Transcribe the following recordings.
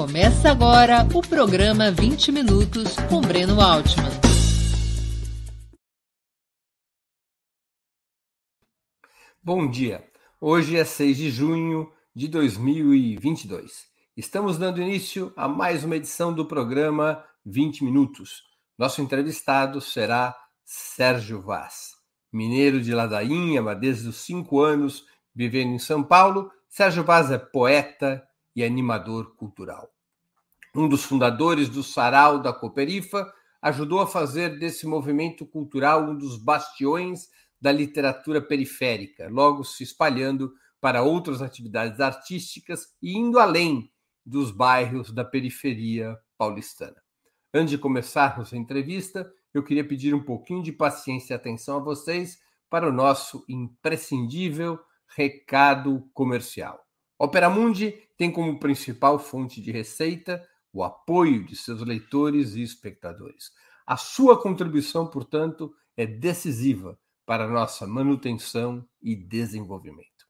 Começa agora o programa 20 Minutos com Breno Altman. Bom dia. Hoje é 6 de junho de 2022. Estamos dando início a mais uma edição do programa 20 Minutos. Nosso entrevistado será Sérgio Vaz. Mineiro de Ladainha, mas desde os cinco anos vivendo em São Paulo, Sérgio Vaz é poeta e animador cultural. Um dos fundadores do Sarau da Cooperifa, ajudou a fazer desse movimento cultural um dos bastiões da literatura periférica, logo se espalhando para outras atividades artísticas e indo além dos bairros da periferia paulistana. Antes de começarmos a entrevista, eu queria pedir um pouquinho de paciência e atenção a vocês para o nosso imprescindível recado comercial. Opera Mundi tem como principal fonte de receita o apoio de seus leitores e espectadores. A sua contribuição, portanto, é decisiva para nossa manutenção e desenvolvimento.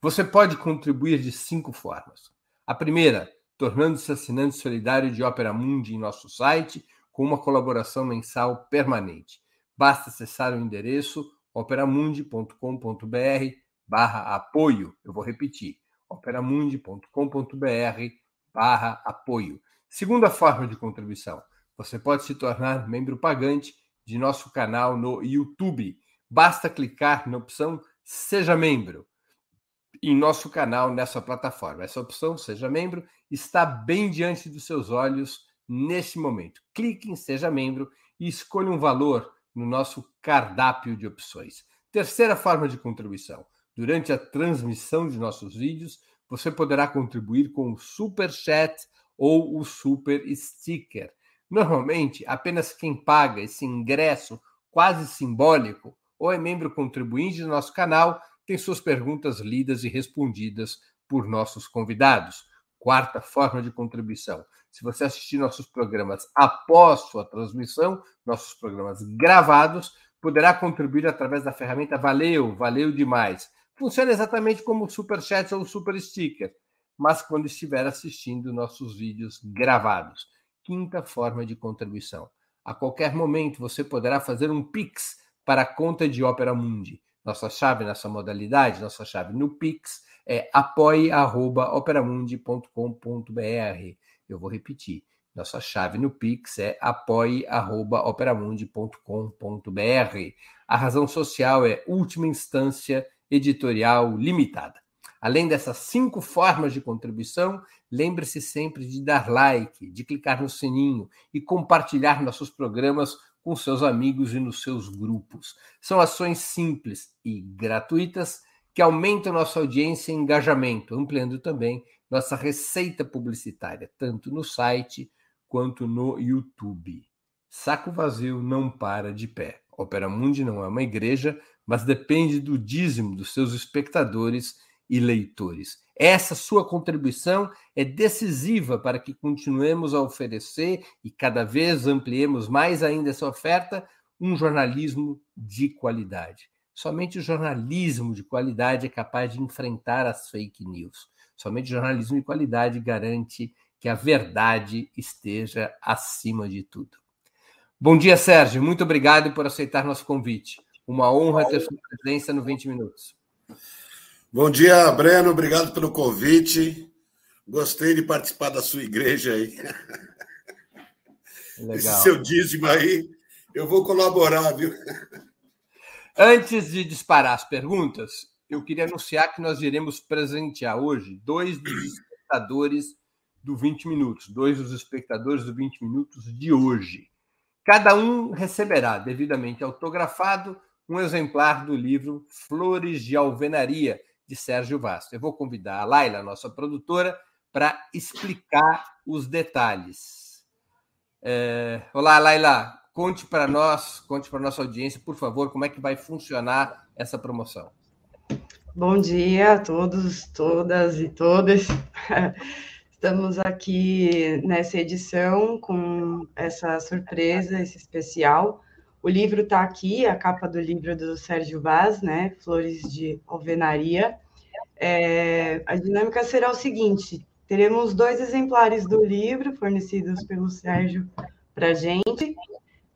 Você pode contribuir de cinco formas. A primeira, tornando-se assinante solidário de Opera Mundi em nosso site, com uma colaboração mensal permanente. Basta acessar o endereço operamundi.com.br barra apoio. Eu vou repetir, operamundi.com.br barra apoio. Segunda forma de contribuição, você pode se tornar membro pagante de nosso canal no YouTube. Basta clicar na opção Seja Membro em nosso canal nessa plataforma. Essa opção, Seja Membro, está bem diante dos seus olhos nesse momento. Clique em Seja Membro e escolha um valor no nosso cardápio de opções. Terceira forma de contribuição. Durante a transmissão de nossos vídeos, você poderá contribuir com o Super Chat ou o Super Sticker. Normalmente, apenas quem paga esse ingresso quase simbólico ou é membro contribuinte do nosso canal tem suas perguntas lidas e respondidas por nossos convidados. Quarta forma de contribuição. Se você assistir nossos programas após sua transmissão, nossos programas gravados, poderá contribuir através da ferramenta Valeu, valeu demais. Funciona exatamente como o Super Chat ou o Super Sticker, mas quando estiver assistindo nossos vídeos gravados. Quinta forma de contribuição. A qualquer momento você poderá fazer um Pix para a conta de Opera Mundi. Nossa chave nessa modalidade, nossa chave no Pix é apoie.operamundi.com.br. Eu vou repetir. Nossa chave no Pix é apoie.operamundi.com.br. A razão social é última instância editorial limitada. Além dessas cinco formas de contribuição, lembre-se sempre de dar like, de clicar no sininho e compartilhar nossos programas com seus amigos e nos seus grupos. São ações simples e gratuitas que aumentam nossa audiência e engajamento, ampliando também nossa receita publicitária, tanto no site quanto no YouTube. Saco vazio não para de pé. Opera Mundi não é uma igreja, mas depende do dízimo dos seus espectadores e leitores. Essa sua contribuição é decisiva para que continuemos a oferecer e cada vez ampliemos mais ainda essa oferta, um jornalismo de qualidade. Somente o jornalismo de qualidade é capaz de enfrentar as fake news. Somente o jornalismo de qualidade garante que a verdade esteja acima de tudo. Bom dia, Sérgio. Muito obrigado por aceitar nosso convite. Uma honra ter sua presença no 20 Minutos. Bom dia, Breno. Obrigado pelo convite. Gostei de participar da sua igreja aí. Legal. Esse seu dízimo aí, eu vou colaborar, viu? Antes de disparar as perguntas, eu queria anunciar que nós iremos presentear hoje dois dos espectadores do 20 Minutos, dois dos espectadores do 20 Minutos de hoje. Cada um receberá, devidamente autografado, um exemplar do livro Flores de Alvenaria, de Sérgio Vaz. Eu vou convidar a Laila, nossa produtora, para explicar os detalhes. É... Olá, Laila, conte para nós, conte para nossa audiência, por favor, como é que vai funcionar essa promoção. Bom dia a todos, todas e todas. Estamos aqui nessa edição com essa surpresa, esse especial. O livro está aqui, a capa do livro do Sérgio Vaz, né? Flores de Alvenaria. É, a dinâmica será o seguinte: teremos dois exemplares do livro fornecidos pelo Sérgio para a gente.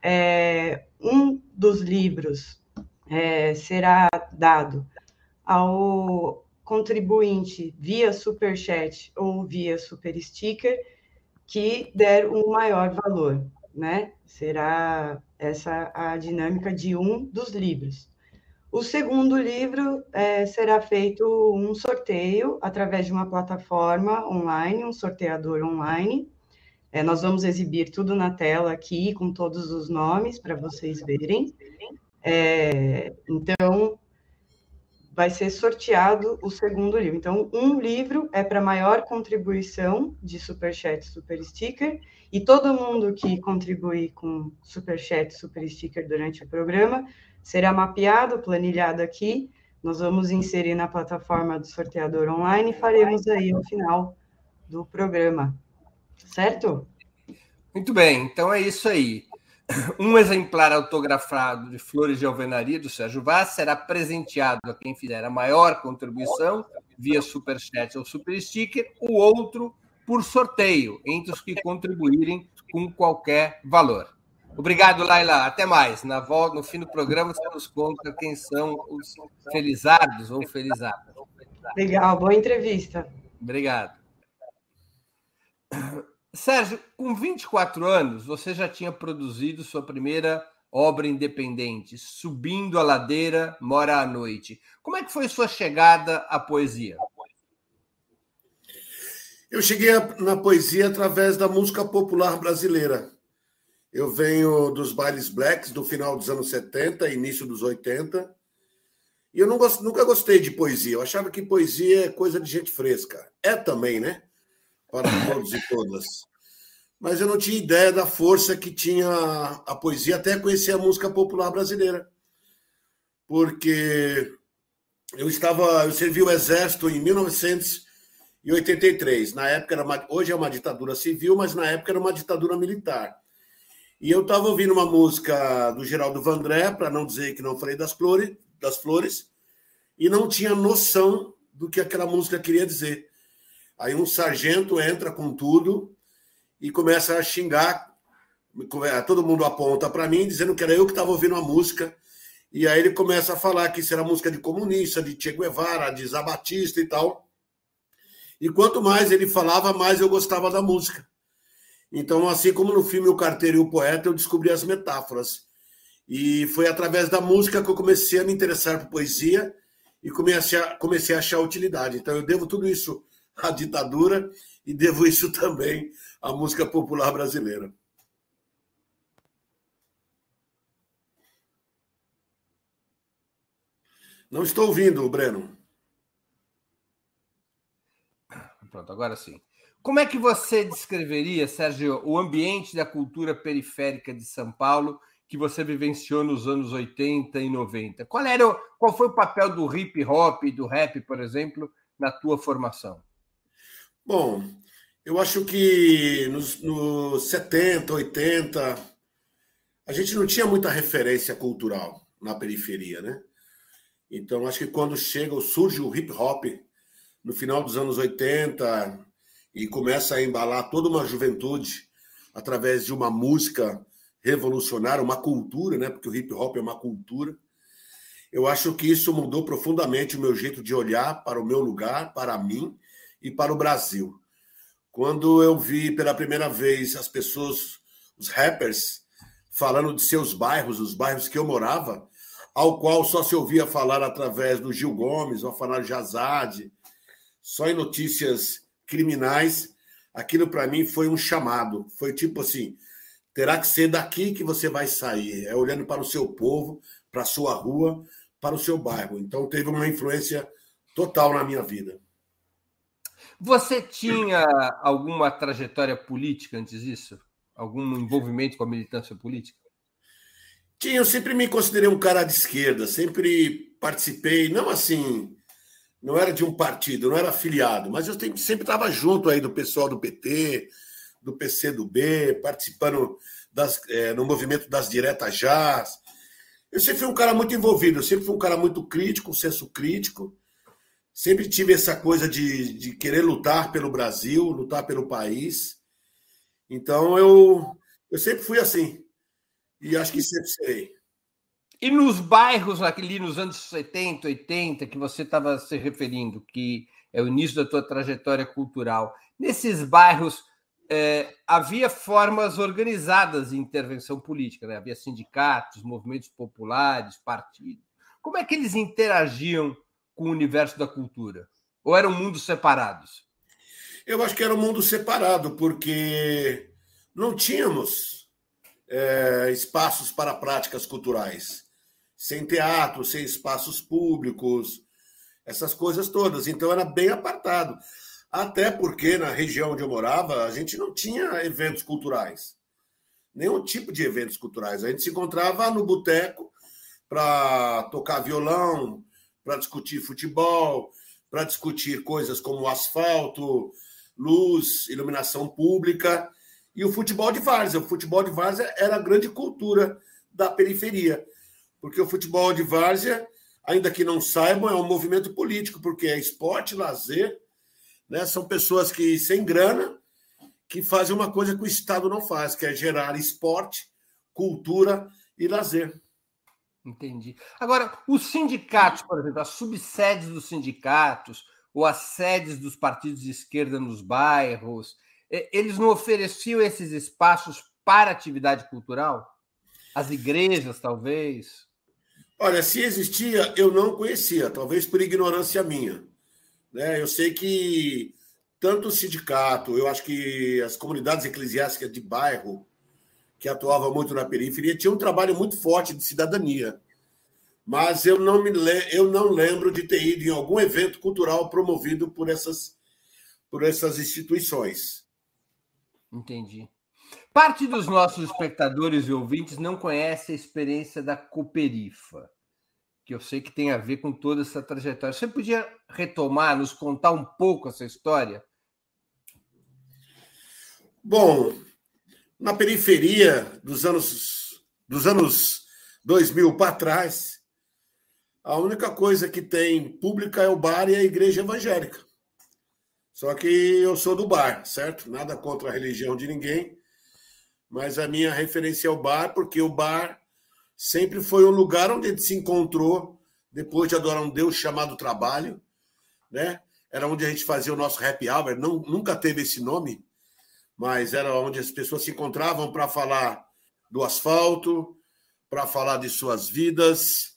É, um dos livros é, será dado ao contribuinte via superchat ou via super sticker que der um maior valor, né? Será essa a dinâmica de um dos livros. O segundo livro é, será feito um sorteio através de uma plataforma online, um sorteador online. É, nós vamos exibir tudo na tela aqui, com todos os nomes, para vocês verem. É, então, vai ser sorteado o segundo livro. Então, um livro é para maior contribuição de Superchat Super Sticker, e todo mundo que contribuir com Superchat Super Sticker durante o programa será mapeado, planilhado aqui. Nós vamos inserir na plataforma do sorteador online e faremos aí no final do programa. Certo? Muito bem, então é isso aí. Um exemplar autografado de Flores de Alvenaria do Sérgio Vaz será presenteado a quem fizer a maior contribuição via Superchat ou Super Sticker, o outro por sorteio entre os que contribuírem com qualquer valor. Obrigado, Laila. Até mais. Na volta, no fim do programa, você nos conta quem são os felizardos ou felizadas. Legal, boa entrevista. Obrigado. Sérgio, com 24 anos, você já tinha produzido sua primeira obra independente, Subindo a Ladeira, Mora à Noite. Como é que foi sua chegada à poesia? Eu cheguei na poesia através da música popular brasileira. Eu venho dos bailes blacks do final dos anos 70, início dos 80. E eu gost, nunca gostei de poesia. Eu achava que poesia é coisa de gente fresca. É também, né? Para todos e todas. Mas eu não tinha ideia da força que tinha a poesia, até conhecer a música popular brasileira. Porque eu estava, eu servi o exército em 1983. Na época era uma, hoje é uma ditadura civil, mas na época era uma ditadura militar. E eu estava ouvindo uma música do Geraldo Vandré, para não dizer que não falei das flores, das flores, e não tinha noção do que aquela música queria dizer. Aí um sargento entra com tudo e começa a xingar, todo mundo aponta para mim, dizendo que era eu que estava ouvindo a música, e aí ele começa a falar que isso era música de comunista, de Che Guevara, de Zabatista e tal. E quanto mais ele falava, mais eu gostava da música. Então, assim como no filme O Carteiro e o Poeta, eu descobri as metáforas. E foi através da música que eu comecei a me interessar por poesia e comecei a, comecei a achar utilidade. Então, eu devo tudo isso à ditadura e devo isso também à música popular brasileira. Não estou ouvindo, Breno. Pronto, agora sim. Como é que você descreveria, Sérgio, o ambiente da cultura periférica de São Paulo que você vivenciou nos anos 80 e 90? Qual, era qual foi o papel do hip hop e do rap, por exemplo, na tua formação? Bom, eu acho que nos, nos 70, 80, a gente não tinha muita referência cultural na periferia, né? Então, acho que quando chega, surge o hip hop no final dos anos 80, e começa a embalar toda uma juventude através de uma música revolucionária, uma cultura, né? Porque o hip hop é uma cultura. Eu acho que isso mudou profundamente o meu jeito de olhar para o meu lugar, para mim e para o Brasil. Quando eu vi pela primeira vez as pessoas, os rappers, falando de seus bairros, os bairros que eu morava, ao qual só se ouvia falar através do Gil Gomes, ou falar de Azad, só em notícias criminais, aquilo para mim foi um chamado. Foi tipo assim: terá que ser daqui que você vai sair. É olhando para o seu povo, para a sua rua, para o seu bairro. Então teve uma influência total na minha vida. Você tinha alguma trajetória política antes disso? Algum envolvimento com a militância política? Tinha, eu sempre me considerei um cara de esquerda, sempre participei, não assim não era de um partido, não era afiliado, mas eu sempre estava junto aí do pessoal do PT, do PCdoB, participando das, é, no movimento das diretas já. Eu sempre fui um cara muito envolvido, eu sempre fui um cara muito crítico, um senso crítico. Sempre tive essa coisa de, de querer lutar pelo Brasil, lutar pelo país. Então eu, eu sempre fui assim. E acho que sempre serei. E nos bairros ali nos anos 70, 80, que você estava se referindo, que é o início da tua trajetória cultural, nesses bairros é, havia formas organizadas de intervenção política, né? havia sindicatos, movimentos populares, partidos. Como é que eles interagiam com o universo da cultura? Ou eram mundos separados? Eu acho que era um mundo separado, porque não tínhamos é, espaços para práticas culturais, sem teatro, sem espaços públicos, essas coisas todas. Então era bem apartado. Até porque na região onde eu morava, a gente não tinha eventos culturais. Nenhum tipo de eventos culturais. A gente se encontrava no boteco para tocar violão, para discutir futebol, para discutir coisas como asfalto, luz, iluminação pública e o futebol de várzea. O futebol de várzea era a grande cultura da periferia, porque o futebol de várzea, ainda que não saibam, é um movimento político, porque é esporte, lazer né? São pessoas que, sem grana, que fazem uma coisa que o Estado não faz, que é gerar esporte, cultura e lazer. Entendi. Agora, os sindicatos, por exemplo, as subsedes dos sindicatos, ou as sedes dos partidos de esquerda nos bairros, eles não ofereciam esses espaços para atividade cultural? As igrejas, talvez? Olha, se existia, eu não conhecia, talvez por ignorância minha. Né? Eu sei que tanto o sindicato, eu acho que as comunidades eclesiásticas de bairro, que atuavam muito na periferia, tinham um trabalho muito forte de cidadania. Mas eu não, me eu não lembro de ter ido em algum evento cultural promovido por essas, por essas instituições. Entendi. Parte dos nossos espectadores e ouvintes não conhece a experiência da Cooperifa que eu sei que tem a ver com toda essa trajetória. Você podia retomar, nos contar um pouco essa história? Bom, na periferia dos anos dos anos 2000 para trás, a única coisa que tem pública é o bar e a igreja evangélica. Só que eu sou do bar, certo? Nada contra a religião de ninguém, mas a minha referência é o bar, porque o bar sempre foi um lugar onde gente se encontrou depois de adorar um Deus chamado trabalho, né? Era onde a gente fazia o nosso happy hour, não, nunca teve esse nome, mas era onde as pessoas se encontravam para falar do asfalto, para falar de suas vidas,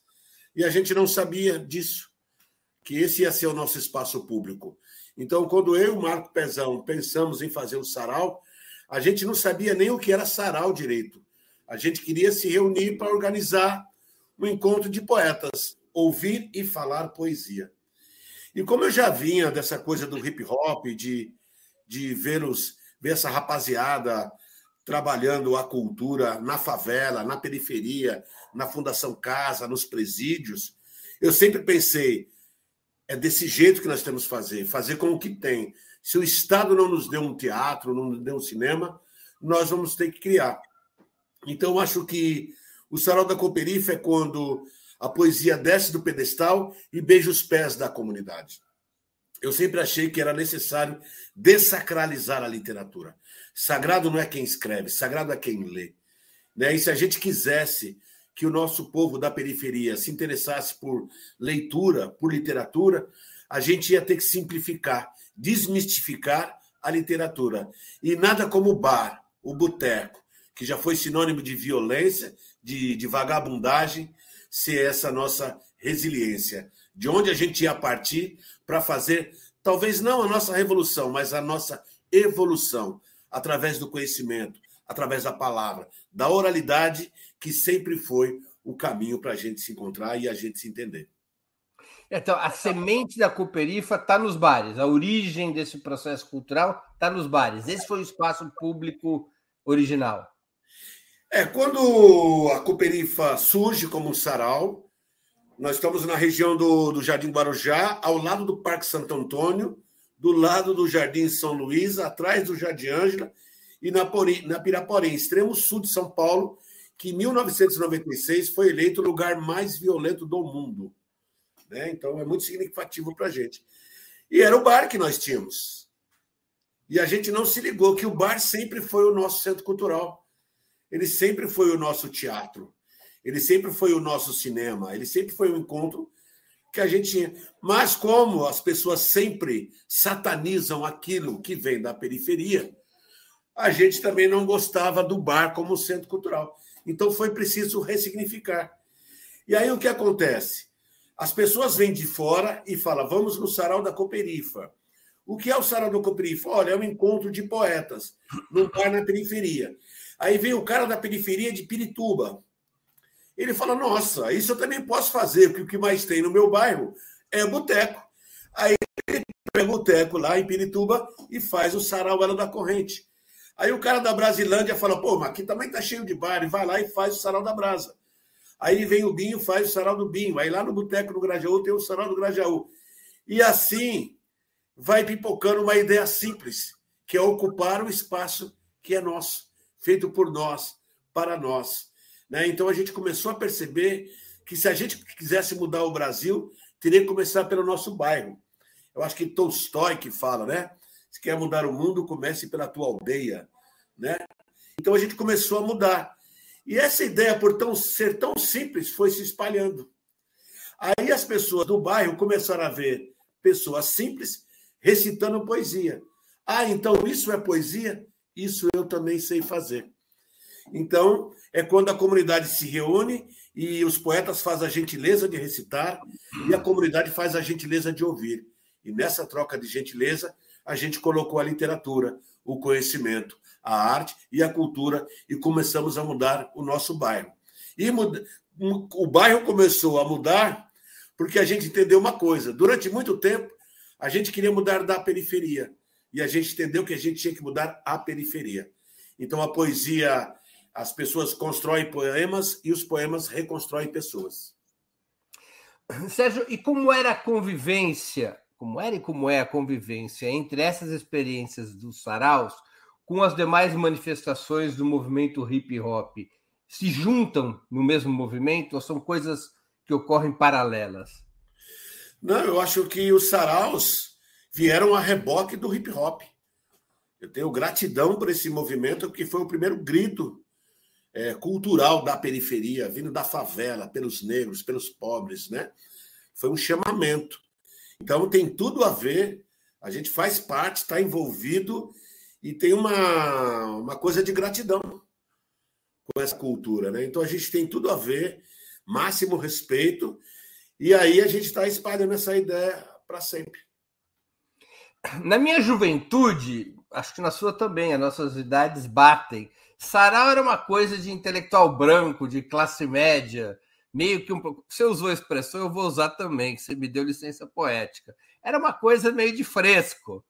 e a gente não sabia disso, que esse ia ser o nosso espaço público. Então, quando eu e o Marco Pezão pensamos em fazer o sarau, a gente não sabia nem o que era sarau direito. A gente queria se reunir para organizar um encontro de poetas, ouvir e falar poesia. E como eu já vinha dessa coisa do hip hop, de, de ver, os, ver essa rapaziada trabalhando a cultura na favela, na periferia, na Fundação Casa, nos presídios, eu sempre pensei, é desse jeito que nós temos que fazer, fazer com o que tem. Se o Estado não nos deu um teatro, não nos deu um cinema, nós vamos ter que criar. Então, acho que o sarau da Cooperifa é quando a poesia desce do pedestal e beija os pés da comunidade. Eu sempre achei que era necessário desacralizar a literatura. Sagrado não é quem escreve, sagrado é quem lê. Né? E se a gente quisesse que o nosso povo da periferia se interessasse por leitura, por literatura, a gente ia ter que simplificar, desmistificar a literatura. E nada como o bar, o boteco, que já foi sinônimo de violência, de, de vagabundagem, ser essa nossa resiliência. De onde a gente ia partir para fazer, talvez não a nossa revolução, mas a nossa evolução, através do conhecimento, através da palavra, da oralidade, que sempre foi o caminho para a gente se encontrar e a gente se entender. Então, a semente da Cooperifa está nos bares, a origem desse processo cultural está nos bares. Esse foi o espaço público original. É, quando a Cooperifa surge como um sarau, nós estamos na região do, do Jardim Guarujá, ao lado do Parque Santo Antônio, do lado do Jardim São Luís, atrás do Jardim Ângela, e na, Pori, na Piraporém, extremo sul de São Paulo, que em 1996 foi eleito o lugar mais violento do mundo. Né? Então é muito significativo para a gente. E era o bar que nós tínhamos. E a gente não se ligou que o bar sempre foi o nosso centro cultural. Ele sempre foi o nosso teatro. Ele sempre foi o nosso cinema. Ele sempre foi o encontro que a gente tinha. Mas como as pessoas sempre satanizam aquilo que vem da periferia, a gente também não gostava do bar como centro cultural. Então foi preciso ressignificar. E aí o que acontece? As pessoas vêm de fora e falam: vamos no sarau da Cooperifa. O que é o sarau da Cooperifa? Olha, é um encontro de poetas num bar na periferia. Aí vem o cara da periferia de Pirituba. Ele fala: Nossa, isso eu também posso fazer, porque o que mais tem no meu bairro é boteco. Aí ele pega o boteco lá em Pirituba e faz o sarau da corrente. Aí o cara da Brasilândia fala: Pô, mas aqui também tá cheio de bar, e vai lá e faz o sarau da Brasa. Aí vem o Binho, faz o sarau do Binho. Aí lá no Boteco do Grajaú tem o sarau do Grajaú. E assim vai pipocando uma ideia simples, que é ocupar o espaço que é nosso, feito por nós, para nós. Né? Então a gente começou a perceber que se a gente quisesse mudar o Brasil, teria que começar pelo nosso bairro. Eu acho que Tolstói que fala, né? Se quer mudar o mundo, comece pela tua aldeia, né? Então a gente começou a mudar. E essa ideia, por tão, ser tão simples, foi se espalhando. Aí as pessoas do bairro começaram a ver pessoas simples recitando poesia. Ah, então isso é poesia? Isso eu também sei fazer. Então, é quando a comunidade se reúne e os poetas fazem a gentileza de recitar e a comunidade faz a gentileza de ouvir. E nessa troca de gentileza, a gente colocou a literatura, o conhecimento, a arte e a cultura e começamos a mudar o nosso bairro. E o bairro começou a mudar porque a gente entendeu uma coisa: durante muito tempo, a gente queria mudar da periferia e a gente entendeu que a gente tinha que mudar a periferia. Então a poesia, as pessoas constroem poemas e os poemas reconstroem pessoas. Sérgio, e como era a convivência, como era e como é a convivência entre essas experiências dos saraus com as demais manifestações do movimento hip hop se juntam no mesmo movimento ou são coisas que ocorrem paralelas? Não, eu acho que os saraus vieram a reboque do hip hop. Eu tenho gratidão por esse movimento, porque foi o primeiro grito é, cultural da periferia, vindo da favela, pelos negros, pelos pobres, né? Foi um chamamento. Então tem tudo a ver, a gente faz parte, está envolvido e tem uma, uma coisa de gratidão com essa cultura, né? Então a gente tem tudo a ver, máximo respeito, e aí a gente está espalhando essa ideia para sempre. Na minha juventude, acho que na sua também, as nossas idades batem. Sarau era uma coisa de intelectual branco, de classe média, meio que um pouco. Você usou a expressão, eu vou usar também, que você me deu licença poética. Era uma coisa meio de fresco.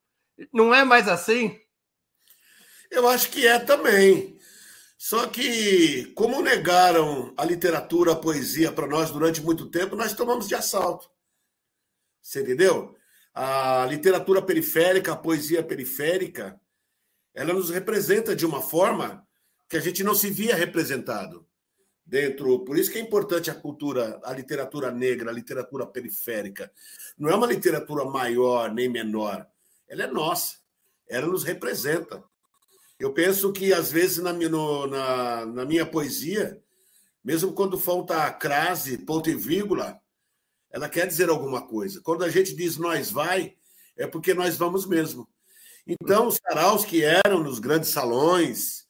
Não é mais assim? Eu acho que é também. Só que, como negaram a literatura, a poesia para nós durante muito tempo, nós tomamos de assalto. Você entendeu? A literatura periférica, a poesia periférica, ela nos representa de uma forma que a gente não se via representado dentro. Por isso que é importante a cultura, a literatura negra, a literatura periférica. Não é uma literatura maior nem menor. Ela é nossa. Ela nos representa. Eu penso que, às vezes, na, no, na, na minha poesia, mesmo quando falta crase, ponto e vírgula, ela quer dizer alguma coisa. Quando a gente diz nós vai, é porque nós vamos mesmo. Então, os saraus que eram nos grandes salões,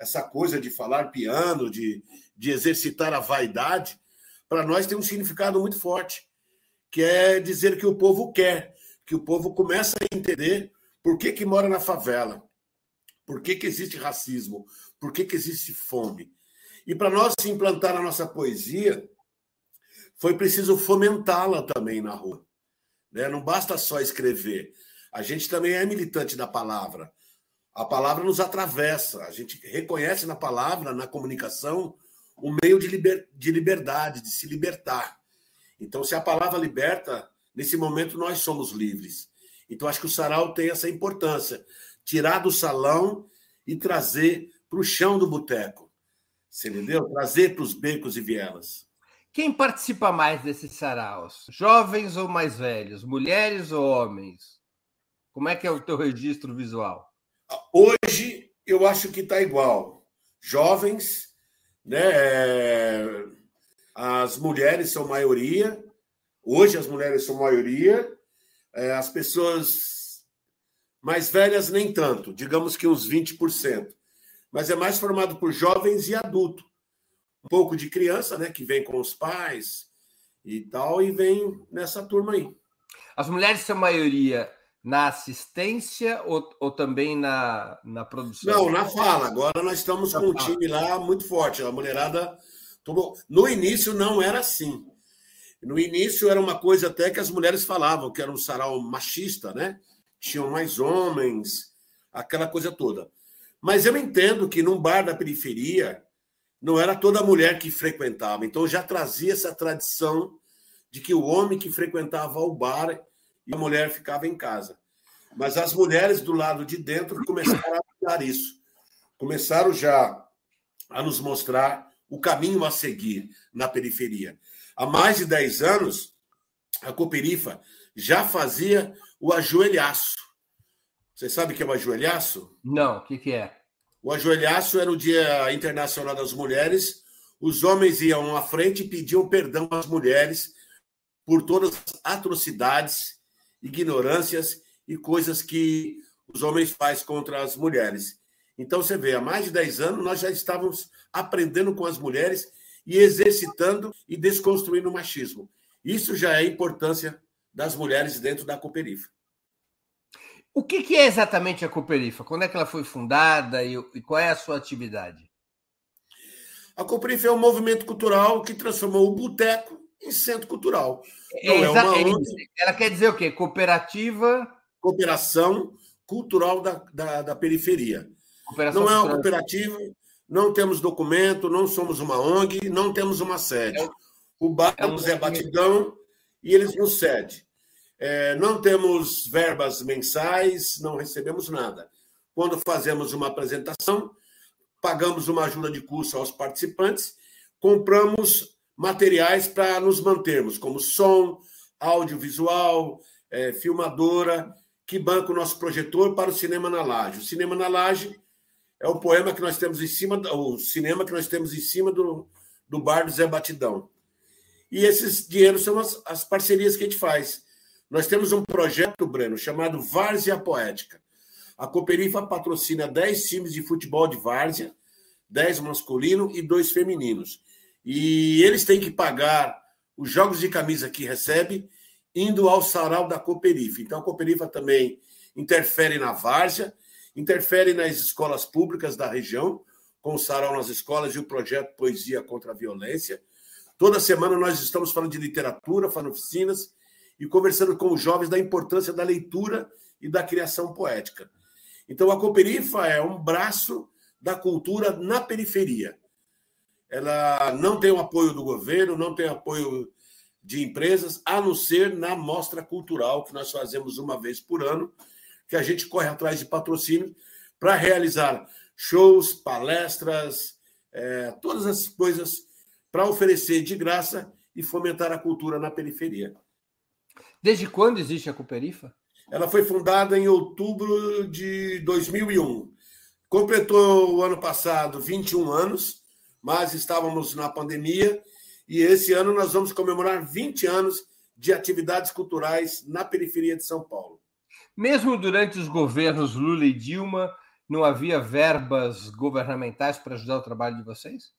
essa coisa de falar piano, de, de exercitar a vaidade, para nós tem um significado muito forte, que é dizer que o povo quer, que o povo começa a entender por que, que mora na favela, por que, que existe racismo? Por que, que existe fome? E para nós implantar a nossa poesia, foi preciso fomentá-la também na rua. Né? Não basta só escrever. A gente também é militante da palavra. A palavra nos atravessa. A gente reconhece na palavra, na comunicação, um meio de, liber... de liberdade, de se libertar. Então, se a palavra liberta, nesse momento nós somos livres. Então, acho que o sarau tem essa importância tirar do salão e trazer para o chão do boteco. Você entendeu? Trazer para os becos e vielas. Quem participa mais desses saraus? Jovens ou mais velhos? Mulheres ou homens? Como é que é o teu registro visual? Hoje eu acho que está igual. Jovens, né? É, as mulheres são maioria. Hoje as mulheres são maioria. É, as pessoas mais velhas nem tanto, digamos que uns 20%. Mas é mais formado por jovens e adultos um pouco de criança, né, que vem com os pais e tal, e vem nessa turma aí. As mulheres são maioria na assistência ou, ou também na, na produção? Não, na fala. Agora nós estamos com um time lá muito forte. A mulherada tomou. No início não era assim. No início era uma coisa até que as mulheres falavam, que era um sarau machista, né? Tinham mais homens, aquela coisa toda. Mas eu entendo que num bar da periferia, não era toda mulher que frequentava. Então já trazia essa tradição de que o homem que frequentava o bar e a mulher ficava em casa. Mas as mulheres do lado de dentro começaram a mudar isso. Começaram já a nos mostrar o caminho a seguir na periferia. Há mais de 10 anos, a Cooperifa já fazia o ajoelhaço. Você sabe o que é o ajoelhaço? Não, o que, que é? O ajoelhaço era o Dia Internacional das Mulheres. Os homens iam à frente e pediam perdão às mulheres por todas as atrocidades, ignorâncias e coisas que os homens fazem contra as mulheres. Então, você vê, há mais de 10 anos nós já estávamos aprendendo com as mulheres e exercitando e desconstruindo o machismo. Isso já é a importância das mulheres dentro da Cooperifa. O que, que, é exatamente a Cooperifa? Quando é que ela foi fundada e, e qual é a sua atividade? A Cooperifa é um movimento cultural que transformou o boteco em centro cultural. É, é uma ela quer dizer o quê? Cooperativa. Cooperação cultural da, da, da periferia. Cooperação não é uma cooperativa, não temos documento, não somos uma ONG, não temos uma sede. É, o bairro é um Batidão e eles nos cedem. É, não temos verbas mensais, não recebemos nada. Quando fazemos uma apresentação, pagamos uma ajuda de curso aos participantes, compramos materiais para nos mantermos, como som, audiovisual, é, filmadora, que banca o nosso projetor para o Cinema na Laje. O Cinema na Laje é o poema que nós temos em cima, o cinema que nós temos em cima do, do bar do Zé Batidão. E esses dinheiros são as, as parcerias que a gente faz. Nós temos um projeto, Breno, chamado Várzea Poética. A Cooperifa patrocina 10 times de futebol de várzea, 10 masculino e 2 femininos. E eles têm que pagar os jogos de camisa que recebe indo ao sarau da Cooperifa. Então a Cooperifa também interfere na várzea, interfere nas escolas públicas da região, com o sarau nas escolas e o projeto Poesia contra a Violência. Toda semana nós estamos falando de literatura, falando oficinas e conversando com os jovens da importância da leitura e da criação poética. Então, a Cooperifa é um braço da cultura na periferia. Ela não tem o apoio do governo, não tem apoio de empresas, a não ser na mostra cultural que nós fazemos uma vez por ano, que a gente corre atrás de patrocínio para realizar shows, palestras, é, todas as coisas para oferecer de graça e fomentar a cultura na periferia. Desde quando existe a Cooperifa? Ela foi fundada em outubro de 2001. Completou o ano passado 21 anos, mas estávamos na pandemia e esse ano nós vamos comemorar 20 anos de atividades culturais na periferia de São Paulo. Mesmo durante os governos Lula e Dilma, não havia verbas governamentais para ajudar o trabalho de vocês?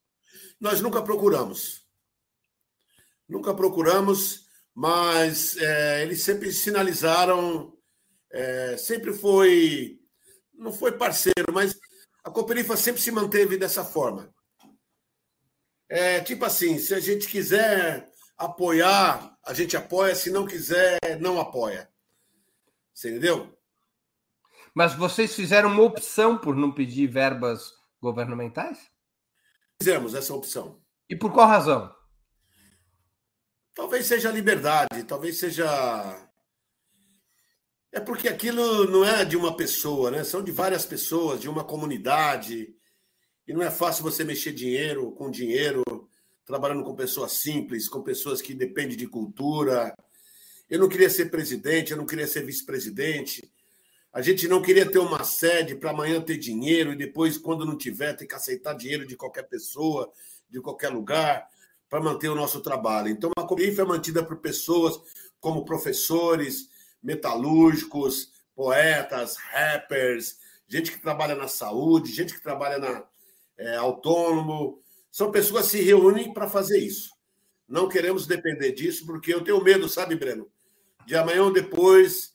Nós nunca procuramos. Nunca procuramos mas é, eles sempre sinalizaram, é, sempre foi, não foi parceiro, mas a Cooperifa sempre se manteve dessa forma. É, tipo assim, se a gente quiser apoiar, a gente apoia, se não quiser, não apoia. Você entendeu? Mas vocês fizeram uma opção por não pedir verbas governamentais? Fizemos essa opção. E por qual razão? Talvez seja liberdade, talvez seja. É porque aquilo não é de uma pessoa, né? São de várias pessoas, de uma comunidade. E não é fácil você mexer dinheiro com dinheiro trabalhando com pessoas simples, com pessoas que dependem de cultura. Eu não queria ser presidente, eu não queria ser vice-presidente. A gente não queria ter uma sede para amanhã ter dinheiro e depois, quando não tiver, ter que aceitar dinheiro de qualquer pessoa, de qualquer lugar, para manter o nosso trabalho. Então, a Cooperifa é mantida por pessoas como professores, metalúrgicos, poetas, rappers, gente que trabalha na saúde, gente que trabalha na é, autônomo. São pessoas que se reúnem para fazer isso. Não queremos depender disso, porque eu tenho medo, sabe, Breno? De amanhã ou depois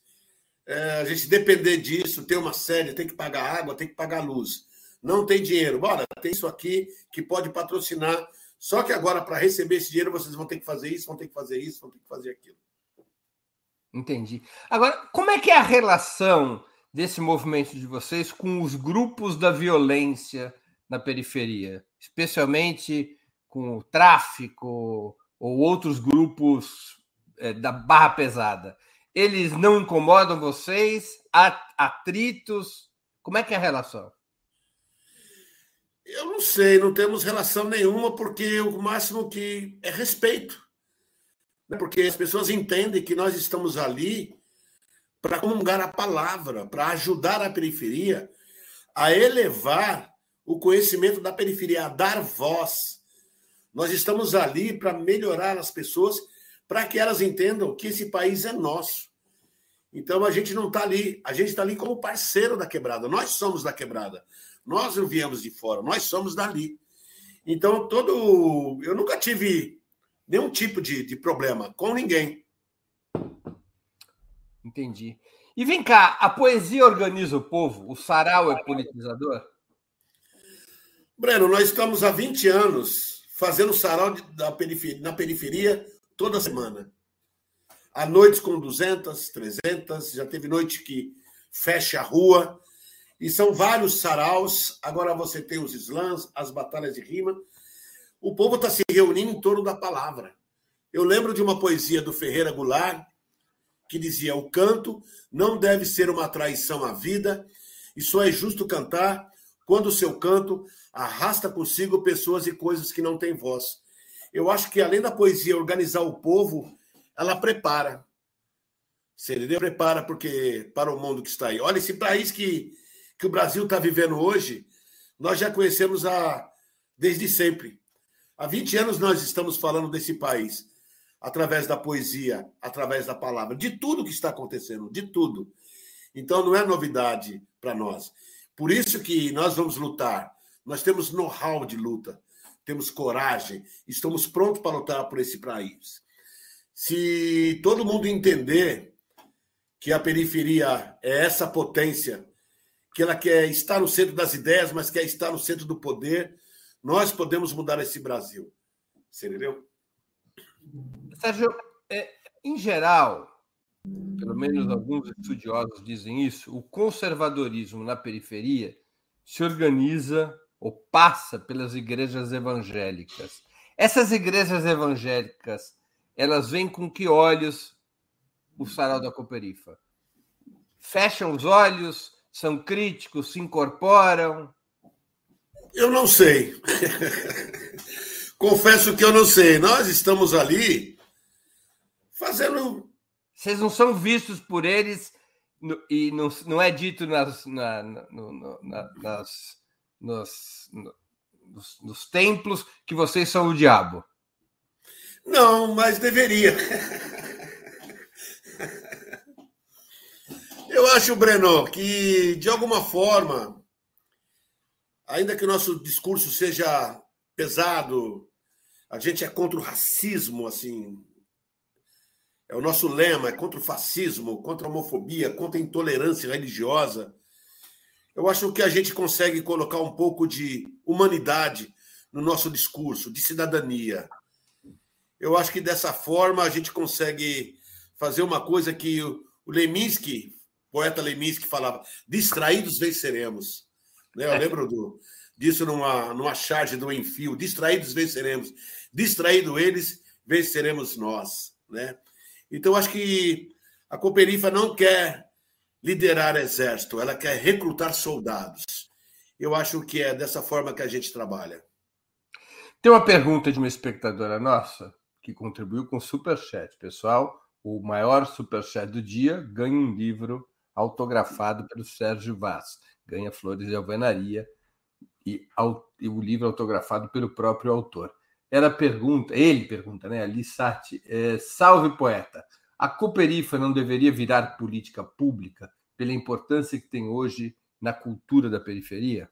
é, a gente depender disso, ter uma série, tem que pagar água, tem que pagar luz. Não tem dinheiro. Bora, tem isso aqui que pode patrocinar. Só que agora, para receber esse dinheiro, vocês vão ter que fazer isso, vão ter que fazer isso, vão ter que fazer aquilo. Entendi. Agora, como é que é a relação desse movimento de vocês com os grupos da violência na periferia, especialmente com o tráfico ou outros grupos é, da barra pesada? Eles não incomodam vocês? Há atritos? Como é que é a relação? Eu não sei, não temos relação nenhuma, porque o máximo que é respeito. Né? Porque as pessoas entendem que nós estamos ali para comungar a palavra, para ajudar a periferia a elevar o conhecimento da periferia, a dar voz. Nós estamos ali para melhorar as pessoas, para que elas entendam que esse país é nosso. Então a gente não está ali, a gente está ali como parceiro da quebrada. Nós somos da quebrada. Nós não viemos de fora, nós somos dali. Então, todo. Eu nunca tive nenhum tipo de, de problema com ninguém. Entendi. E vem cá, a poesia organiza o povo? O sarau é politizador? Breno, nós estamos há 20 anos fazendo sarau da periferia, na periferia toda semana. Há noites com 200, 300, já teve noite que fecha a rua. E são vários saraus. Agora você tem os slams, as batalhas de rima. O povo está se reunindo em torno da palavra. Eu lembro de uma poesia do Ferreira Goulart que dizia: O canto não deve ser uma traição à vida, e só é justo cantar quando o seu canto arrasta consigo pessoas e coisas que não têm voz. Eu acho que além da poesia organizar o povo, ela prepara. Você entendeu? Prepara porque para o mundo que está aí. Olha, esse país que, que o Brasil está vivendo hoje, nós já conhecemos há, desde sempre. Há 20 anos nós estamos falando desse país, através da poesia, através da palavra, de tudo que está acontecendo, de tudo. Então não é novidade para nós. Por isso que nós vamos lutar. Nós temos know-how de luta, temos coragem, estamos prontos para lutar por esse país. Se todo mundo entender que a periferia é essa potência, que ela quer estar no centro das ideias, mas quer estar no centro do poder, nós podemos mudar esse Brasil. Você entendeu? Sérgio, é, em geral, pelo menos alguns estudiosos dizem isso, o conservadorismo na periferia se organiza ou passa pelas igrejas evangélicas. Essas igrejas evangélicas, elas vêm com que olhos o sarau da Cooperifa? Fecham os olhos, são críticos, se incorporam? Eu não sei. Confesso que eu não sei. Nós estamos ali fazendo. Vocês não são vistos por eles e não, não é dito nas, na, no, na, nas, nos, nos, nos templos que vocês são o diabo. Não, mas deveria. Eu acho, Breno, que de alguma forma ainda que o nosso discurso seja pesado, a gente é contra o racismo, assim. É o nosso lema, é contra o fascismo, contra a homofobia, contra a intolerância religiosa. Eu acho que a gente consegue colocar um pouco de humanidade no nosso discurso, de cidadania. Eu acho que dessa forma a gente consegue fazer uma coisa que o Leminski, poeta Leminski, falava: distraídos venceremos. Né? Eu lembro do, disso numa, numa charge do Enfio: distraídos venceremos, distraído eles, venceremos nós. Né? Então, acho que a Cooperifa não quer liderar exército, ela quer recrutar soldados. Eu acho que é dessa forma que a gente trabalha. Tem uma pergunta de uma espectadora nossa que contribuiu com superchat. Pessoal, o maior superchat do dia ganha um livro autografado pelo Sérgio Vaz. Ganha Flores de Alvenaria e, e o livro autografado pelo próprio autor. Ela pergunta, ele pergunta, né? Ali Sati, é, salve poeta. A Cooperifa não deveria virar política pública pela importância que tem hoje na cultura da periferia?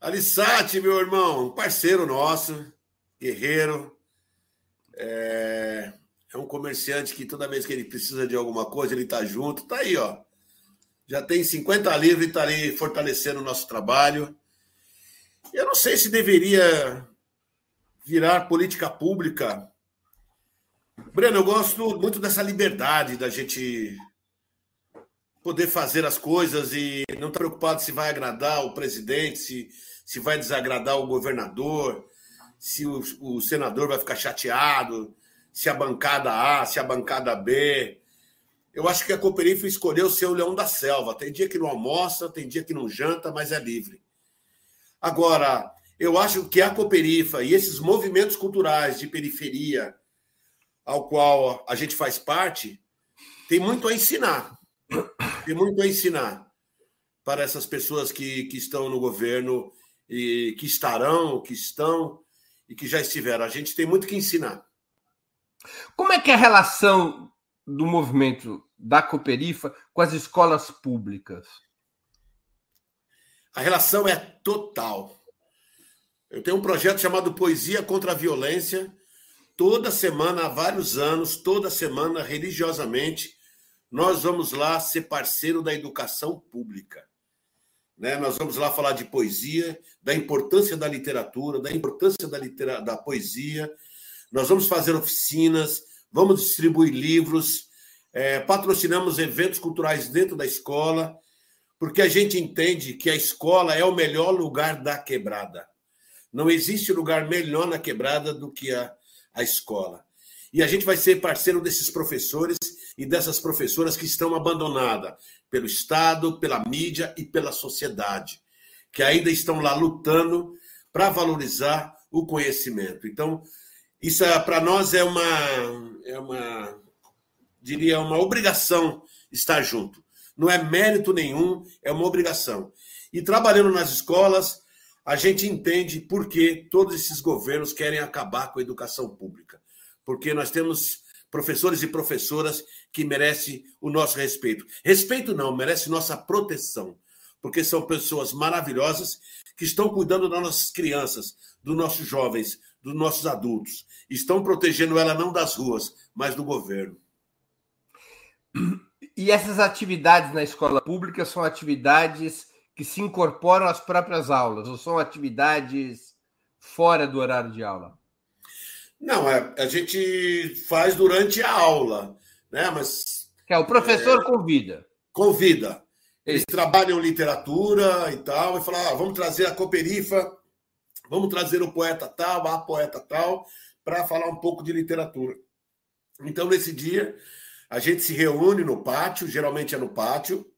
Alissati, meu irmão, parceiro nosso, guerreiro. É... é, um comerciante que toda vez que ele precisa de alguma coisa, ele tá junto. Tá aí, ó. Já tem 50 livros e tá ali fortalecendo o nosso trabalho. Eu não sei se deveria virar política pública. Breno, eu gosto muito dessa liberdade da gente poder fazer as coisas e não estar preocupado se vai agradar o presidente, se, se vai desagradar o governador, se o, o senador vai ficar chateado, se a bancada A, se a bancada B. Eu acho que a Cooperifa escolheu ser o leão da selva. Tem dia que não almoça, tem dia que não janta, mas é livre. Agora, eu acho que a Cooperifa e esses movimentos culturais de periferia ao qual a gente faz parte, tem muito a ensinar. Tem muito a ensinar para essas pessoas que, que estão no governo e que estarão, que estão e que já estiveram. A gente tem muito que ensinar. Como é que é a relação do movimento da Cooperifa com as escolas públicas? A relação é total. Eu tenho um projeto chamado Poesia contra a Violência. Toda semana, há vários anos, toda semana, religiosamente, nós vamos lá ser parceiro da educação pública. Né? Nós vamos lá falar de poesia, da importância da literatura, da importância da, litera... da poesia. Nós vamos fazer oficinas, vamos distribuir livros, é, patrocinamos eventos culturais dentro da escola, porque a gente entende que a escola é o melhor lugar da quebrada. Não existe lugar melhor na quebrada do que a, a escola. E a gente vai ser parceiro desses professores e dessas professoras que estão abandonadas pelo Estado, pela mídia e pela sociedade, que ainda estão lá lutando para valorizar o conhecimento. Então, isso é, para nós é uma, é uma, diria, uma obrigação estar junto. Não é mérito nenhum, é uma obrigação. E trabalhando nas escolas, a gente entende por que todos esses governos querem acabar com a educação pública porque nós temos professores e professoras que merecem o nosso respeito. Respeito não, merece nossa proteção, porque são pessoas maravilhosas que estão cuidando das nossas crianças, dos nossos jovens, dos nossos adultos. Estão protegendo ela não das ruas, mas do governo. E essas atividades na escola pública são atividades que se incorporam às próprias aulas, ou são atividades fora do horário de aula? Não, é, a gente faz durante a aula, né? Mas. É, o professor é, convida. Convida. Eles Isso. trabalham literatura e tal, e falam: ah, vamos trazer a Cooperifa, vamos trazer o poeta tal, a poeta tal, para falar um pouco de literatura. Então, nesse dia, a gente se reúne no pátio, geralmente é no pátio.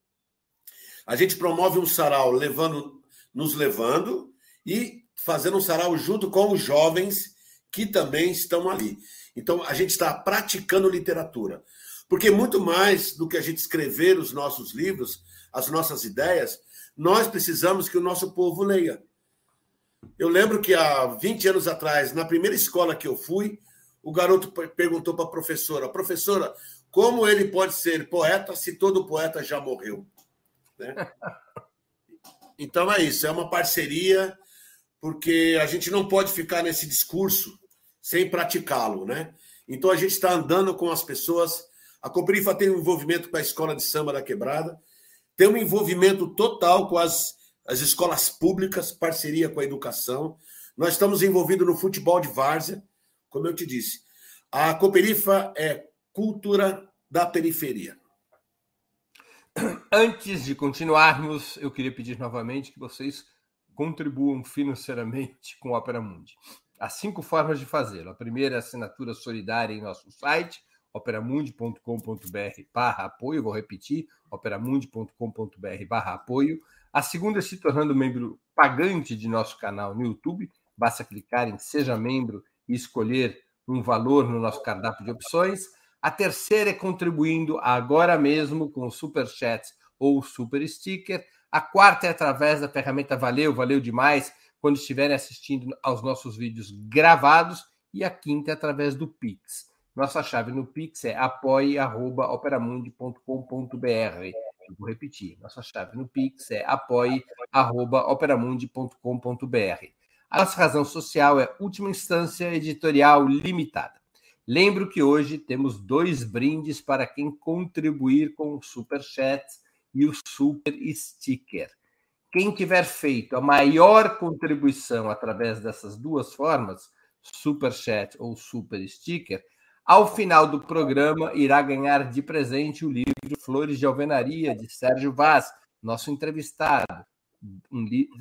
A gente promove um sarau levando, nos levando e fazendo um sarau junto com os jovens que também estão ali. Então, a gente está praticando literatura. Porque muito mais do que a gente escrever os nossos livros, as nossas ideias, nós precisamos que o nosso povo leia. Eu lembro que há 20 anos atrás, na primeira escola que eu fui, o garoto perguntou para a professora: professora, como ele pode ser poeta se todo poeta já morreu? Né? Então é isso, é uma parceria porque a gente não pode ficar nesse discurso sem praticá-lo, né? Então a gente está andando com as pessoas. A Coprifa tem um envolvimento com a Escola de Samba da Quebrada, tem um envolvimento total com as, as escolas públicas, parceria com a educação. Nós estamos envolvidos no futebol de várzea, como eu te disse. A Cooperifa é cultura da periferia. Antes de continuarmos, eu queria pedir novamente que vocês contribuam financeiramente com o Opera Mundi. Há cinco formas de fazê-lo. A primeira é a assinatura solidária em nosso site, operamundi.com.br barra apoio, vou repetir, operamundi.com.br barra apoio. A segunda é se tornando membro pagante de nosso canal no YouTube, Basta clicar em Seja Membro e escolher um valor no nosso cardápio de opções. A terceira é contribuindo agora mesmo com o Super Chat ou Super Sticker. A quarta é através da ferramenta Valeu, valeu demais, quando estiverem assistindo aos nossos vídeos gravados. E a quinta é através do Pix. Nossa chave no Pix é apoie.operamundi.com.br. Vou repetir. Nossa chave no Pix é apoie.operamundi.com.br. A nossa razão social é Última Instância Editorial Limitada. Lembro que hoje temos dois brindes para quem contribuir com o Super Chat e o Super Sticker. Quem tiver feito a maior contribuição através dessas duas formas, Super Chat ou Super Sticker, ao final do programa, irá ganhar de presente o livro Flores de Alvenaria, de Sérgio Vaz, nosso entrevistado.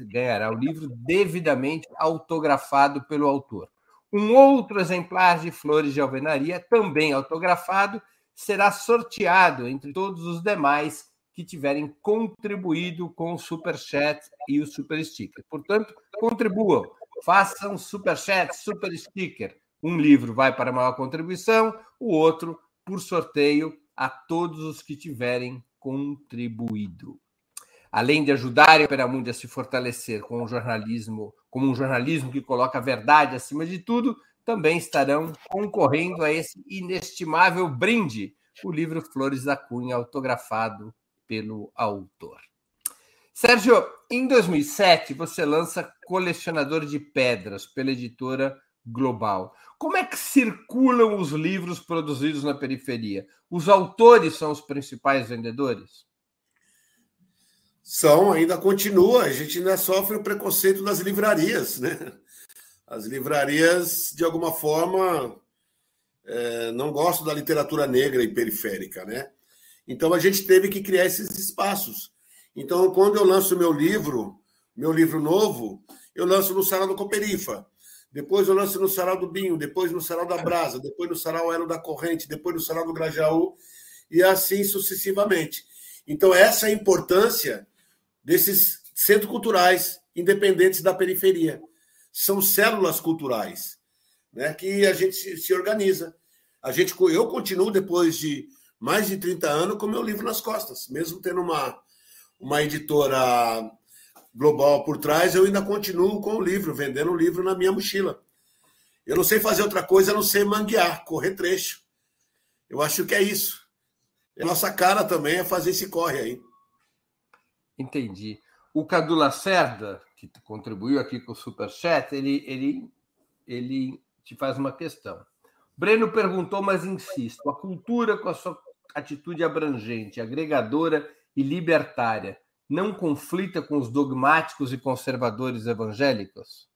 Ganhará o livro devidamente autografado pelo autor. Um outro exemplar de Flores de Alvenaria, também autografado, será sorteado entre todos os demais que tiverem contribuído com o Super Chat e o Super Sticker. Portanto, contribuam, façam Super Chat, Super Sticker um livro vai para maior contribuição, o outro por sorteio a todos os que tiverem contribuído. Além de ajudar a Operamundi a se fortalecer com o jornalismo, como um jornalismo que coloca a verdade acima de tudo, também estarão concorrendo a esse inestimável brinde, o livro Flores da Cunha, autografado pelo autor. Sérgio, em 2007 você lança Colecionador de Pedras pela editora Global. Como é que circulam os livros produzidos na periferia? Os autores são os principais vendedores? São, ainda continua. A gente ainda sofre o preconceito das livrarias, né? As livrarias, de alguma forma, é, não gostam da literatura negra e periférica, né? Então a gente teve que criar esses espaços. Então, quando eu lanço meu livro, meu livro novo, eu lanço no Sala do Coperifa depois eu lanço no Sarau do Binho, depois no Sarau da Brasa, depois no Sarau Elo da Corrente, depois no Sarau do Grajaú, e assim sucessivamente. Então, essa é a importância desses centros culturais independentes da periferia. São células culturais né, que a gente se organiza. A gente, eu continuo, depois de mais de 30 anos, com meu livro nas costas, mesmo tendo uma, uma editora global por trás, eu ainda continuo com o livro, vendendo o livro na minha mochila. Eu não sei fazer outra coisa, a não sei manguear, correr trecho. Eu acho que é isso. A nossa cara também é fazer esse corre aí. Entendi. O Cadu Lacerda, que contribuiu aqui com o Superchat, ele, ele, ele te faz uma questão. Breno perguntou, mas insisto: a cultura, com a sua atitude abrangente, agregadora e libertária, não conflita com os dogmáticos e conservadores evangélicos?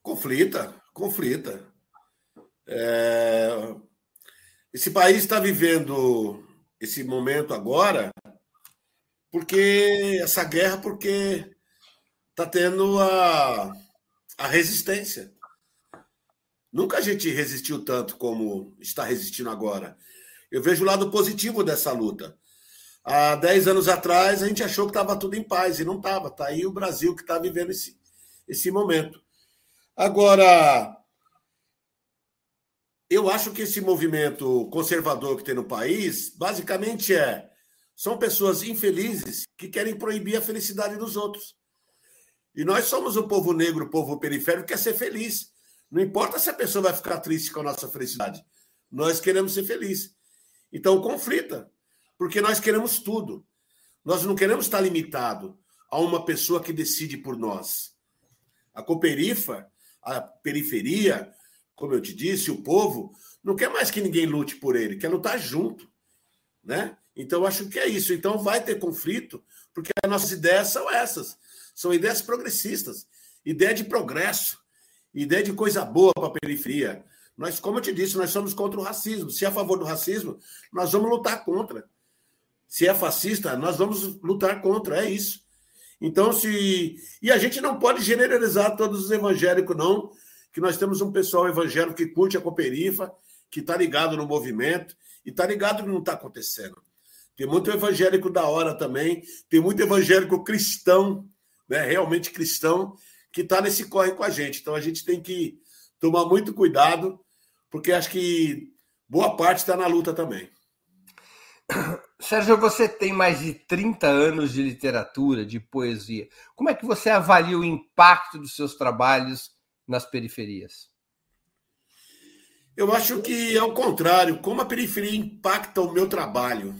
Conflita, conflita. É... Esse país está vivendo esse momento agora porque essa guerra porque está tendo a, a resistência. Nunca a gente resistiu tanto como está resistindo agora. Eu vejo o lado positivo dessa luta. Há 10 anos atrás, a gente achou que estava tudo em paz, e não estava. Está aí o Brasil que está vivendo esse, esse momento. Agora, eu acho que esse movimento conservador que tem no país, basicamente é são pessoas infelizes que querem proibir a felicidade dos outros. E nós somos o povo negro, o povo periférico, que quer ser feliz. Não importa se a pessoa vai ficar triste com a nossa felicidade. Nós queremos ser felizes. Então, conflita porque nós queremos tudo. Nós não queremos estar limitado a uma pessoa que decide por nós. A Coperifa, a periferia, como eu te disse, o povo, não quer mais que ninguém lute por ele, quer lutar junto. Né? Então, acho que é isso. Então, vai ter conflito, porque as nossas ideias são essas. São ideias progressistas, ideia de progresso, ideia de coisa boa para a periferia. Nós, como eu te disse, nós somos contra o racismo. Se é a favor do racismo, nós vamos lutar contra se é fascista, nós vamos lutar contra, é isso. Então, se. E a gente não pode generalizar todos os evangélicos, não, que nós temos um pessoal evangélico que curte a Coperifa, que está ligado no movimento e está ligado no que não está acontecendo. Tem muito evangélico da hora também, tem muito evangélico cristão, né, realmente cristão, que está nesse corre com a gente. Então a gente tem que tomar muito cuidado, porque acho que boa parte está na luta também. Sérgio, você tem mais de 30 anos de literatura, de poesia. Como é que você avalia o impacto dos seus trabalhos nas periferias? Eu acho que é o contrário. Como a periferia impacta o meu trabalho?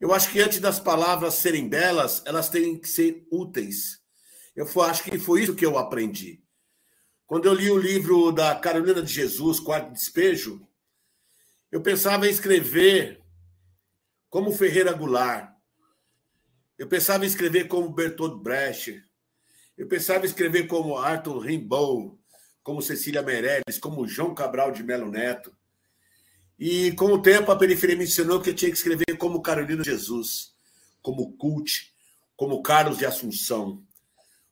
Eu acho que antes das palavras serem belas, elas têm que ser úteis. Eu acho que foi isso que eu aprendi. Quando eu li o livro da Carolina de Jesus, Quarto Despejo, eu pensava em escrever como Ferreira Goulart. Eu pensava em escrever como Bertolt Brecht. Eu pensava em escrever como Arthur Rimbaud, como Cecília Meirelles, como João Cabral de Melo Neto. E com o tempo a periferia me ensinou que eu tinha que escrever como Carolina Jesus, como Cult, como Carlos de Assunção,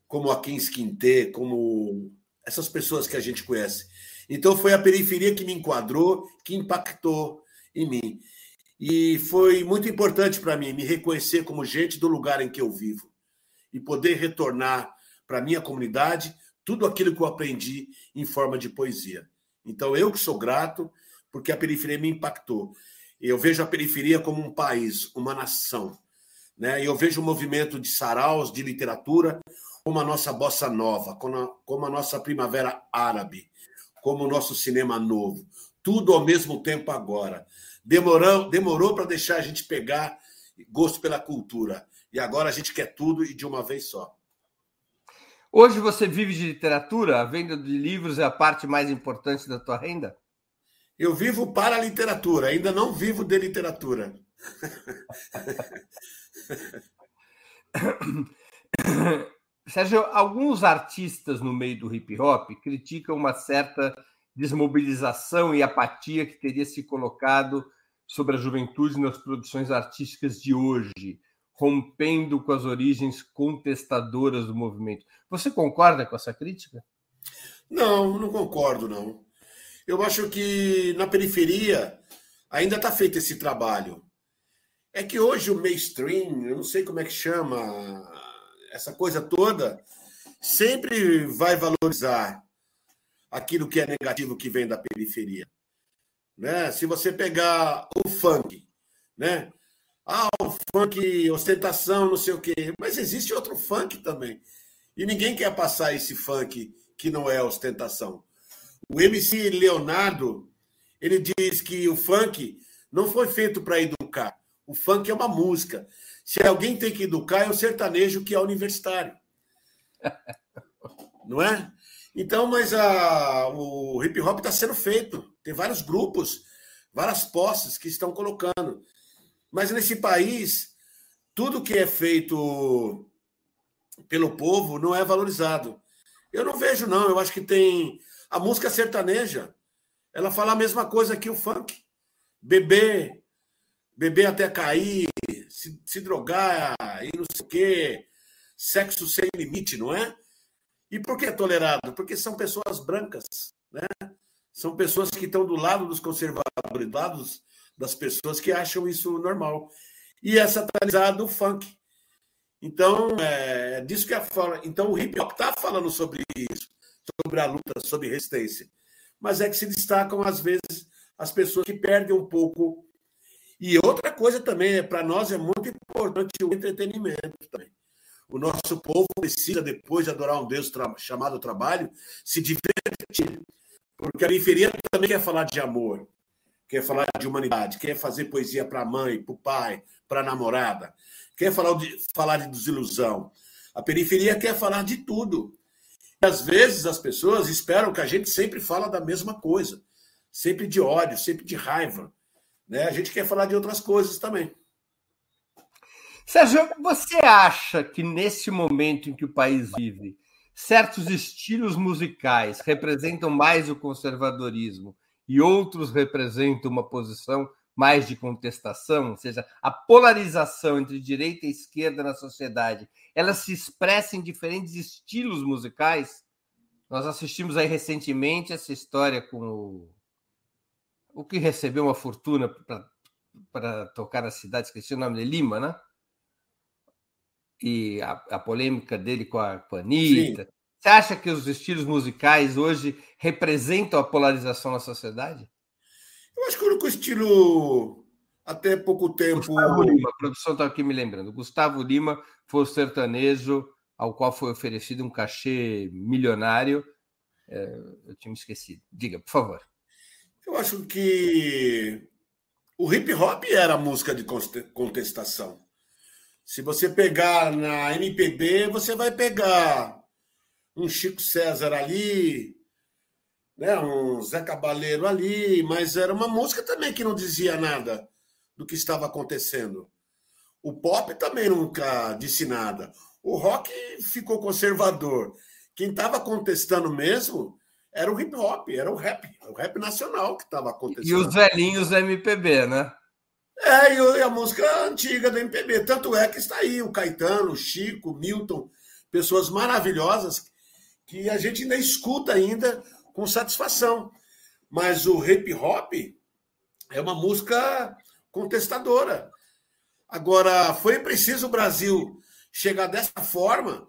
como Akin Quintê, como essas pessoas que a gente conhece. Então foi a periferia que me enquadrou, que impactou em mim. E foi muito importante para mim me reconhecer como gente do lugar em que eu vivo e poder retornar para minha comunidade tudo aquilo que eu aprendi em forma de poesia. Então eu que sou grato porque a periferia me impactou. Eu vejo a periferia como um país, uma nação, né? Eu vejo o movimento de saraus, de literatura, como a nossa bossa nova, como a, como a nossa primavera árabe, como o nosso cinema novo, tudo ao mesmo tempo agora. Demorou, demorou para deixar a gente pegar gosto pela cultura. E agora a gente quer tudo e de uma vez só. Hoje você vive de literatura? A venda de livros é a parte mais importante da tua renda? Eu vivo para a literatura, ainda não vivo de literatura. Sérgio, alguns artistas no meio do hip hop criticam uma certa desmobilização e apatia que teria se colocado sobre a juventude nas produções artísticas de hoje, rompendo com as origens contestadoras do movimento. Você concorda com essa crítica? Não, não concordo, não. Eu acho que na periferia ainda está feito esse trabalho. É que hoje o mainstream, eu não sei como é que chama, essa coisa toda, sempre vai valorizar aquilo que é negativo que vem da periferia. Né? Se você pegar o funk, né? Ah, o funk, ostentação, não sei o quê. Mas existe outro funk também. E ninguém quer passar esse funk que não é ostentação. O MC Leonardo, ele diz que o funk não foi feito para educar. O funk é uma música. Se alguém tem que educar, é o sertanejo que é universitário. Não é? Então, mas a, o hip hop está sendo feito. Tem vários grupos, várias posses que estão colocando. Mas nesse país, tudo que é feito pelo povo não é valorizado. Eu não vejo, não. Eu acho que tem. A música sertaneja, ela fala a mesma coisa que o funk. Beber, beber até cair, se, se drogar e não sei o quê, sexo sem limite, não é? E por que é tolerado? Porque são pessoas brancas, né? São pessoas que estão do lado dos conservadores, do lado das pessoas que acham isso normal. E é satanizado o funk. Então, é disso que a fala. Então, o hip hop está falando sobre isso, sobre a luta, sobre resistência. Mas é que se destacam, às vezes, as pessoas que perdem um pouco e outra coisa também, é para nós é muito importante o entretenimento também. O nosso povo precisa, depois de adorar um Deus chamado trabalho, se divertir. Porque a periferia também quer falar de amor, quer falar de humanidade, quer fazer poesia para a mãe, para o pai, para a namorada, quer falar de, falar de desilusão. A periferia quer falar de tudo. Às vezes as pessoas esperam que a gente sempre fala da mesma coisa, sempre de ódio, sempre de raiva. Né? A gente quer falar de outras coisas também. Sérgio, você acha que nesse momento em que o país vive, certos estilos musicais representam mais o conservadorismo e outros representam uma posição mais de contestação, ou seja, a polarização entre direita e esquerda na sociedade, ela se expressa em diferentes estilos musicais? Nós assistimos aí recentemente essa história com o o que recebeu uma fortuna para tocar na cidade, esqueci o nome de Lima, né? E a, a polêmica dele com a, com a Anitta. Você acha que os estilos musicais hoje representam a polarização na sociedade? Eu acho que o único estilo, até pouco tempo. Gustavo Lima, a produção está aqui me lembrando. Gustavo Lima foi o sertanejo ao qual foi oferecido um cachê milionário. É, eu tinha me esquecido. Diga, por favor. Eu acho que o hip hop era música de contestação. Se você pegar na MPB, você vai pegar um Chico César ali, né, um Zé Cabaleiro ali, mas era uma música também que não dizia nada do que estava acontecendo. O pop também nunca disse nada. O rock ficou conservador. Quem estava contestando mesmo era o hip hop, era o rap, o rap nacional que estava acontecendo. E os velhinhos da MPB, né? É, e a música antiga do MPB. Tanto é que está aí o Caetano, o Chico, o Milton, pessoas maravilhosas que a gente ainda escuta ainda com satisfação. Mas o hip hop é uma música contestadora. Agora, foi preciso o Brasil chegar dessa forma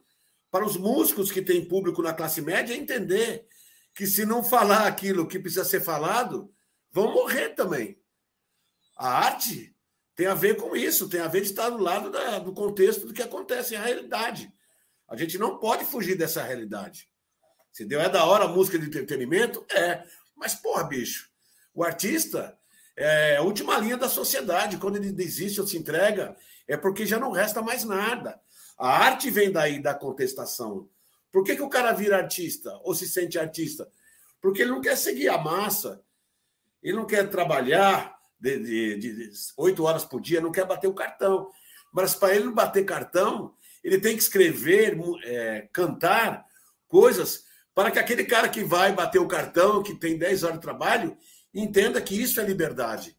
para os músicos que têm público na classe média entender que se não falar aquilo que precisa ser falado, vão morrer também. A arte tem a ver com isso, tem a ver de estar do lado da, do contexto do que acontece, a realidade. A gente não pode fugir dessa realidade. Se deu é da hora a música de entretenimento? É. Mas, porra, bicho, o artista é a última linha da sociedade. Quando ele desiste ou se entrega, é porque já não resta mais nada. A arte vem daí da contestação. Por que, que o cara vira artista ou se sente artista? Porque ele não quer seguir a massa, ele não quer trabalhar, de, oito horas por dia, não quer bater o cartão. Mas para ele não bater cartão, ele tem que escrever, é, cantar coisas para que aquele cara que vai bater o cartão, que tem 10 horas de trabalho, entenda que isso é liberdade.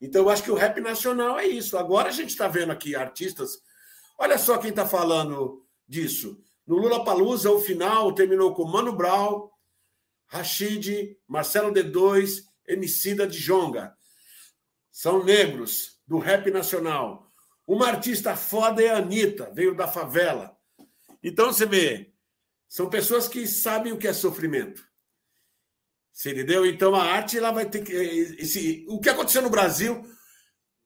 Então, eu acho que o rap nacional é isso. Agora a gente está vendo aqui artistas. Olha só quem está falando disso. No Lula Palusa, o final terminou com Mano Brown, Rashid, Marcelo D2, Emicida de Jonga são negros do rap nacional. Uma artista foda é a Anitta, veio da favela. Então você vê, são pessoas que sabem o que é sofrimento. Você entendeu? Então a arte ela vai ter que. Esse, o que aconteceu no Brasil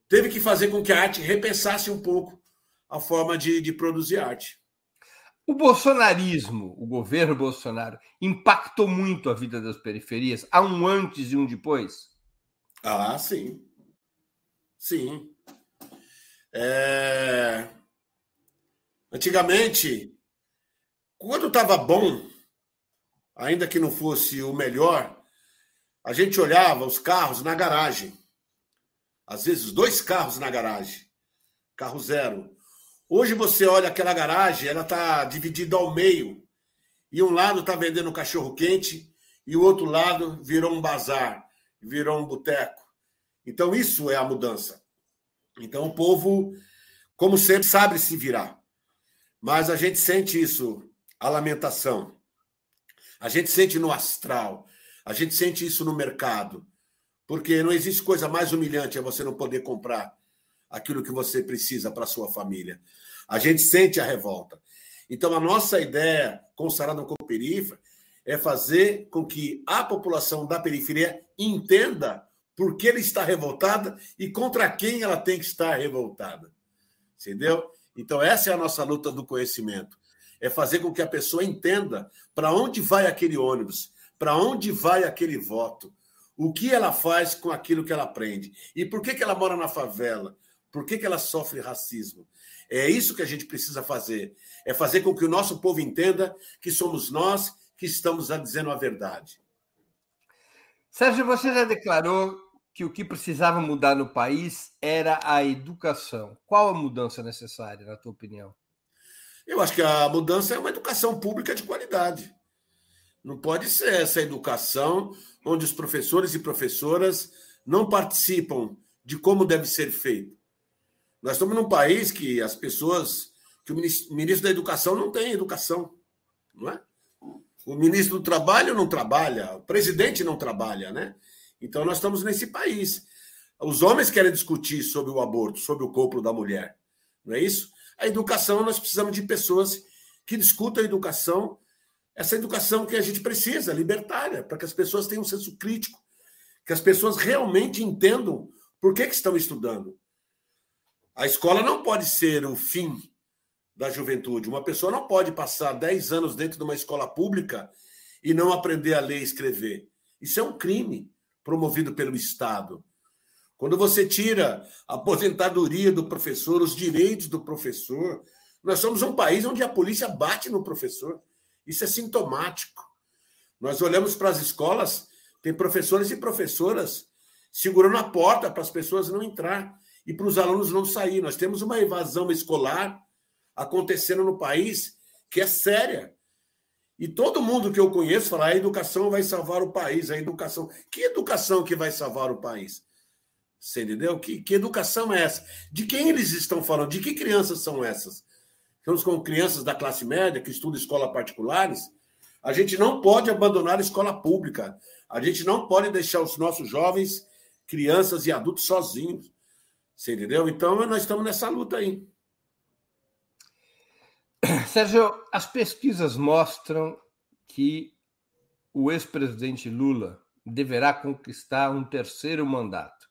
teve que fazer com que a arte repensasse um pouco a forma de, de produzir arte. O bolsonarismo, o governo Bolsonaro, impactou muito a vida das periferias? Há um antes e um depois? Ah, sim. Sim. É... Antigamente, quando estava bom, ainda que não fosse o melhor, a gente olhava os carros na garagem. Às vezes, dois carros na garagem. Carro zero. Hoje você olha aquela garagem, ela está dividida ao meio. E um lado está vendendo cachorro quente e o outro lado virou um bazar, virou um boteco. Então, isso é a mudança. Então, o povo, como sempre, sabe se virar. Mas a gente sente isso, a lamentação. A gente sente no astral. A gente sente isso no mercado. Porque não existe coisa mais humilhante a você não poder comprar aquilo que você precisa para sua família. A gente sente a revolta. Então, a nossa ideia com o Sarado Perifa é fazer com que a população da periferia entenda por que ela está revoltada e contra quem ela tem que estar revoltada. Entendeu? Então, essa é a nossa luta do conhecimento. É fazer com que a pessoa entenda para onde vai aquele ônibus, para onde vai aquele voto, o que ela faz com aquilo que ela aprende e por que, que ela mora na favela, por que, que ela sofre racismo. É isso que a gente precisa fazer. É fazer com que o nosso povo entenda que somos nós que estamos dizendo a verdade. Sérgio, você já declarou que o que precisava mudar no país era a educação. Qual a mudança necessária, na tua opinião? Eu acho que a mudança é uma educação pública de qualidade. Não pode ser essa educação onde os professores e professoras não participam de como deve ser feito. Nós estamos num país que as pessoas, que o ministro da Educação não tem educação, não é? O ministro do Trabalho não trabalha, o presidente não trabalha, né? Então, nós estamos nesse país. Os homens querem discutir sobre o aborto, sobre o corpo da mulher, não é isso? A educação, nós precisamos de pessoas que discutam a educação essa educação que a gente precisa, libertária, para que as pessoas tenham um senso crítico, que as pessoas realmente entendam por que, que estão estudando. A escola não pode ser o fim da juventude. Uma pessoa não pode passar 10 anos dentro de uma escola pública e não aprender a ler e escrever. Isso é um crime promovido pelo Estado. Quando você tira a aposentadoria do professor, os direitos do professor, nós somos um país onde a polícia bate no professor. Isso é sintomático. Nós olhamos para as escolas, tem professores e professoras segurando a porta para as pessoas não entrar e para os alunos não sair. Nós temos uma evasão escolar acontecendo no país que é séria. E todo mundo que eu conheço fala: a educação vai salvar o país, a educação. Que educação que vai salvar o país? Você entendeu? Que, que educação é essa? De quem eles estão falando? De que crianças são essas? Estamos com crianças da classe média que estudam escola particulares. A gente não pode abandonar a escola pública. A gente não pode deixar os nossos jovens, crianças e adultos sozinhos. Você entendeu? Então, nós estamos nessa luta aí. Sérgio, as pesquisas mostram que o ex-presidente Lula deverá conquistar um terceiro mandato.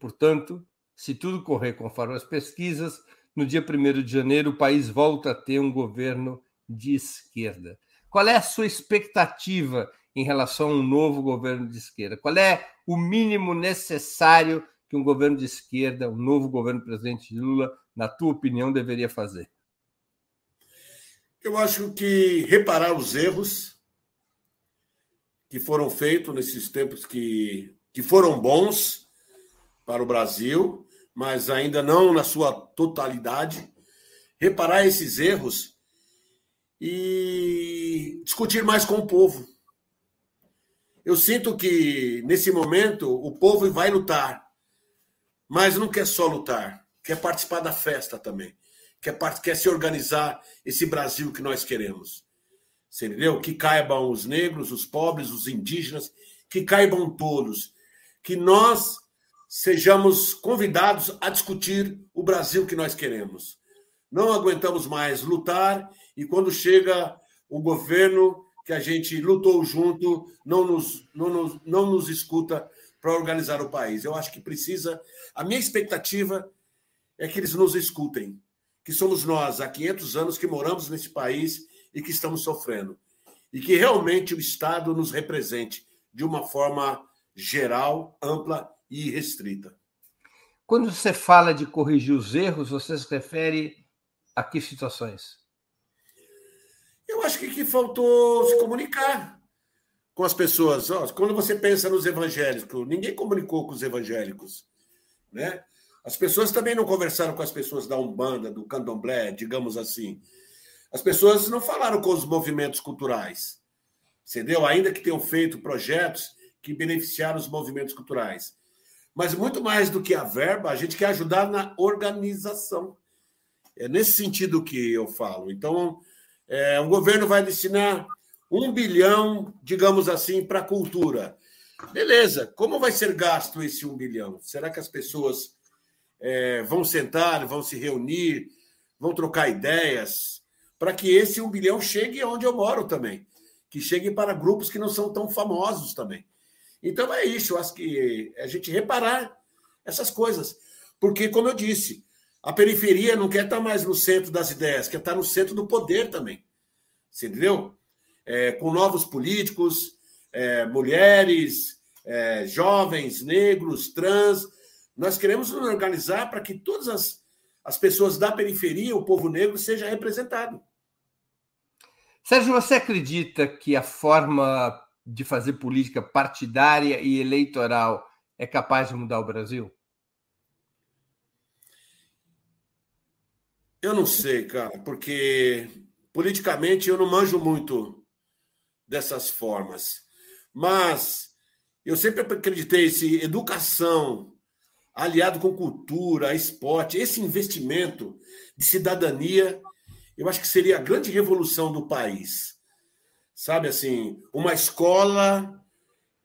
Portanto, se tudo correr conforme as pesquisas, no dia 1 de janeiro, o país volta a ter um governo de esquerda. Qual é a sua expectativa em relação a um novo governo de esquerda? Qual é o mínimo necessário que um governo de esquerda, um novo governo presidente Lula, na tua opinião, deveria fazer? Eu acho que reparar os erros que foram feitos nesses tempos que, que foram bons para o Brasil mas ainda não na sua totalidade, reparar esses erros e discutir mais com o povo. Eu sinto que, nesse momento, o povo vai lutar, mas não quer só lutar, quer participar da festa também, quer, quer se organizar esse Brasil que nós queremos. Você entendeu? Que caibam os negros, os pobres, os indígenas, que caibam todos. Que nós sejamos convidados a discutir o Brasil que nós queremos. Não aguentamos mais lutar e quando chega o governo que a gente lutou junto, não nos, não nos, não nos escuta para organizar o país. Eu acho que precisa. A minha expectativa é que eles nos escutem, que somos nós, há 500 anos, que moramos nesse país e que estamos sofrendo. E que realmente o Estado nos represente de uma forma geral, ampla e restrita. Quando você fala de corrigir os erros, você se refere a que situações? Eu acho que, que faltou se comunicar com as pessoas. Quando você pensa nos evangélicos, ninguém comunicou com os evangélicos, né? As pessoas também não conversaram com as pessoas da Umbanda, do Candomblé, digamos assim. As pessoas não falaram com os movimentos culturais, entendeu? Ainda que tenham feito projetos que beneficiaram os movimentos culturais. Mas muito mais do que a verba, a gente quer ajudar na organização. É nesse sentido que eu falo. Então, é, o governo vai destinar um bilhão, digamos assim, para a cultura. Beleza, como vai ser gasto esse um bilhão? Será que as pessoas é, vão sentar, vão se reunir, vão trocar ideias, para que esse um bilhão chegue onde eu moro também? Que chegue para grupos que não são tão famosos também. Então é isso, eu acho que a gente reparar essas coisas. Porque, como eu disse, a periferia não quer estar mais no centro das ideias, quer estar no centro do poder também. Você entendeu? É, com novos políticos, é, mulheres, é, jovens, negros, trans. Nós queremos nos organizar para que todas as, as pessoas da periferia, o povo negro, seja representado. Sérgio, você acredita que a forma de fazer política partidária e eleitoral é capaz de mudar o Brasil? Eu não sei, cara, porque politicamente eu não manjo muito dessas formas. Mas eu sempre acreditei se educação aliado com cultura, esporte, esse investimento de cidadania, eu acho que seria a grande revolução do país sabe assim, uma escola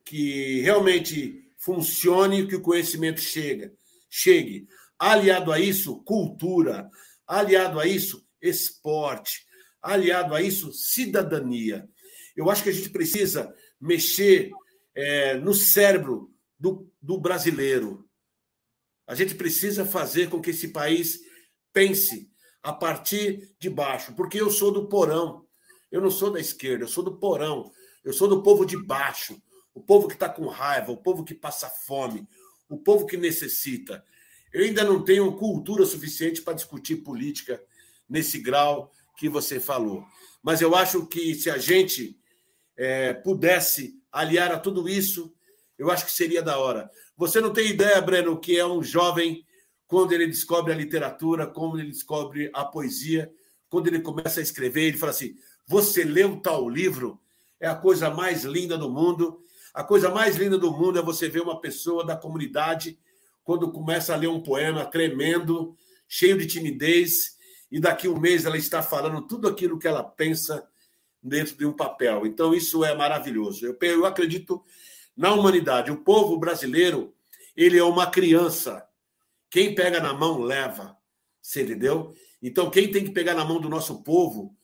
que realmente funcione, que o conhecimento chega, chegue. Aliado a isso, cultura. Aliado a isso, esporte. Aliado a isso, cidadania. Eu acho que a gente precisa mexer é, no cérebro do, do brasileiro. A gente precisa fazer com que esse país pense a partir de baixo, porque eu sou do porão. Eu não sou da esquerda, eu sou do porão. Eu sou do povo de baixo, o povo que está com raiva, o povo que passa fome, o povo que necessita. Eu ainda não tenho cultura suficiente para discutir política nesse grau que você falou. Mas eu acho que se a gente é, pudesse aliar a tudo isso, eu acho que seria da hora. Você não tem ideia, Breno, o que é um jovem quando ele descobre a literatura, como ele descobre a poesia, quando ele começa a escrever, ele fala assim: você leu tal livro? É a coisa mais linda do mundo. A coisa mais linda do mundo é você ver uma pessoa da comunidade quando começa a ler um poema tremendo, cheio de timidez, e daqui um mês ela está falando tudo aquilo que ela pensa dentro de um papel. Então, isso é maravilhoso. Eu, eu acredito na humanidade. O povo brasileiro, ele é uma criança. Quem pega na mão, leva. Você entendeu? Então, quem tem que pegar na mão do nosso povo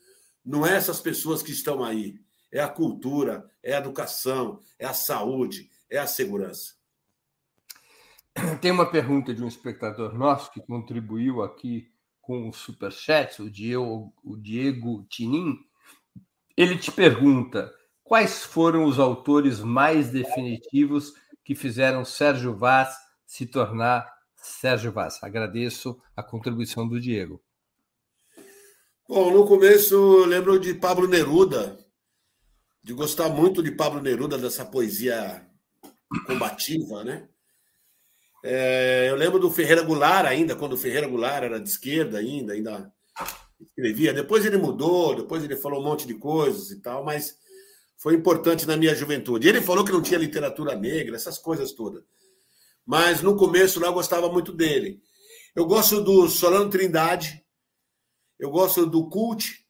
não é essas pessoas que estão aí. É a cultura, é a educação, é a saúde, é a segurança. Tem uma pergunta de um espectador nosso que contribuiu aqui com o Superchat, o Diego, o Diego Tinin. Ele te pergunta quais foram os autores mais definitivos que fizeram Sérgio Vaz se tornar Sérgio Vaz. Agradeço a contribuição do Diego. Bom, no começo eu lembro de Pablo Neruda, de gostar muito de Pablo Neruda, dessa poesia combativa, né? É, eu lembro do Ferreira Goulart ainda, quando o Ferreira Goulart era de esquerda ainda, ainda escrevia. Depois ele mudou, depois ele falou um monte de coisas e tal, mas foi importante na minha juventude. Ele falou que não tinha literatura negra, essas coisas todas. Mas no começo lá eu gostava muito dele. Eu gosto do Solano Trindade, eu gosto do Cult,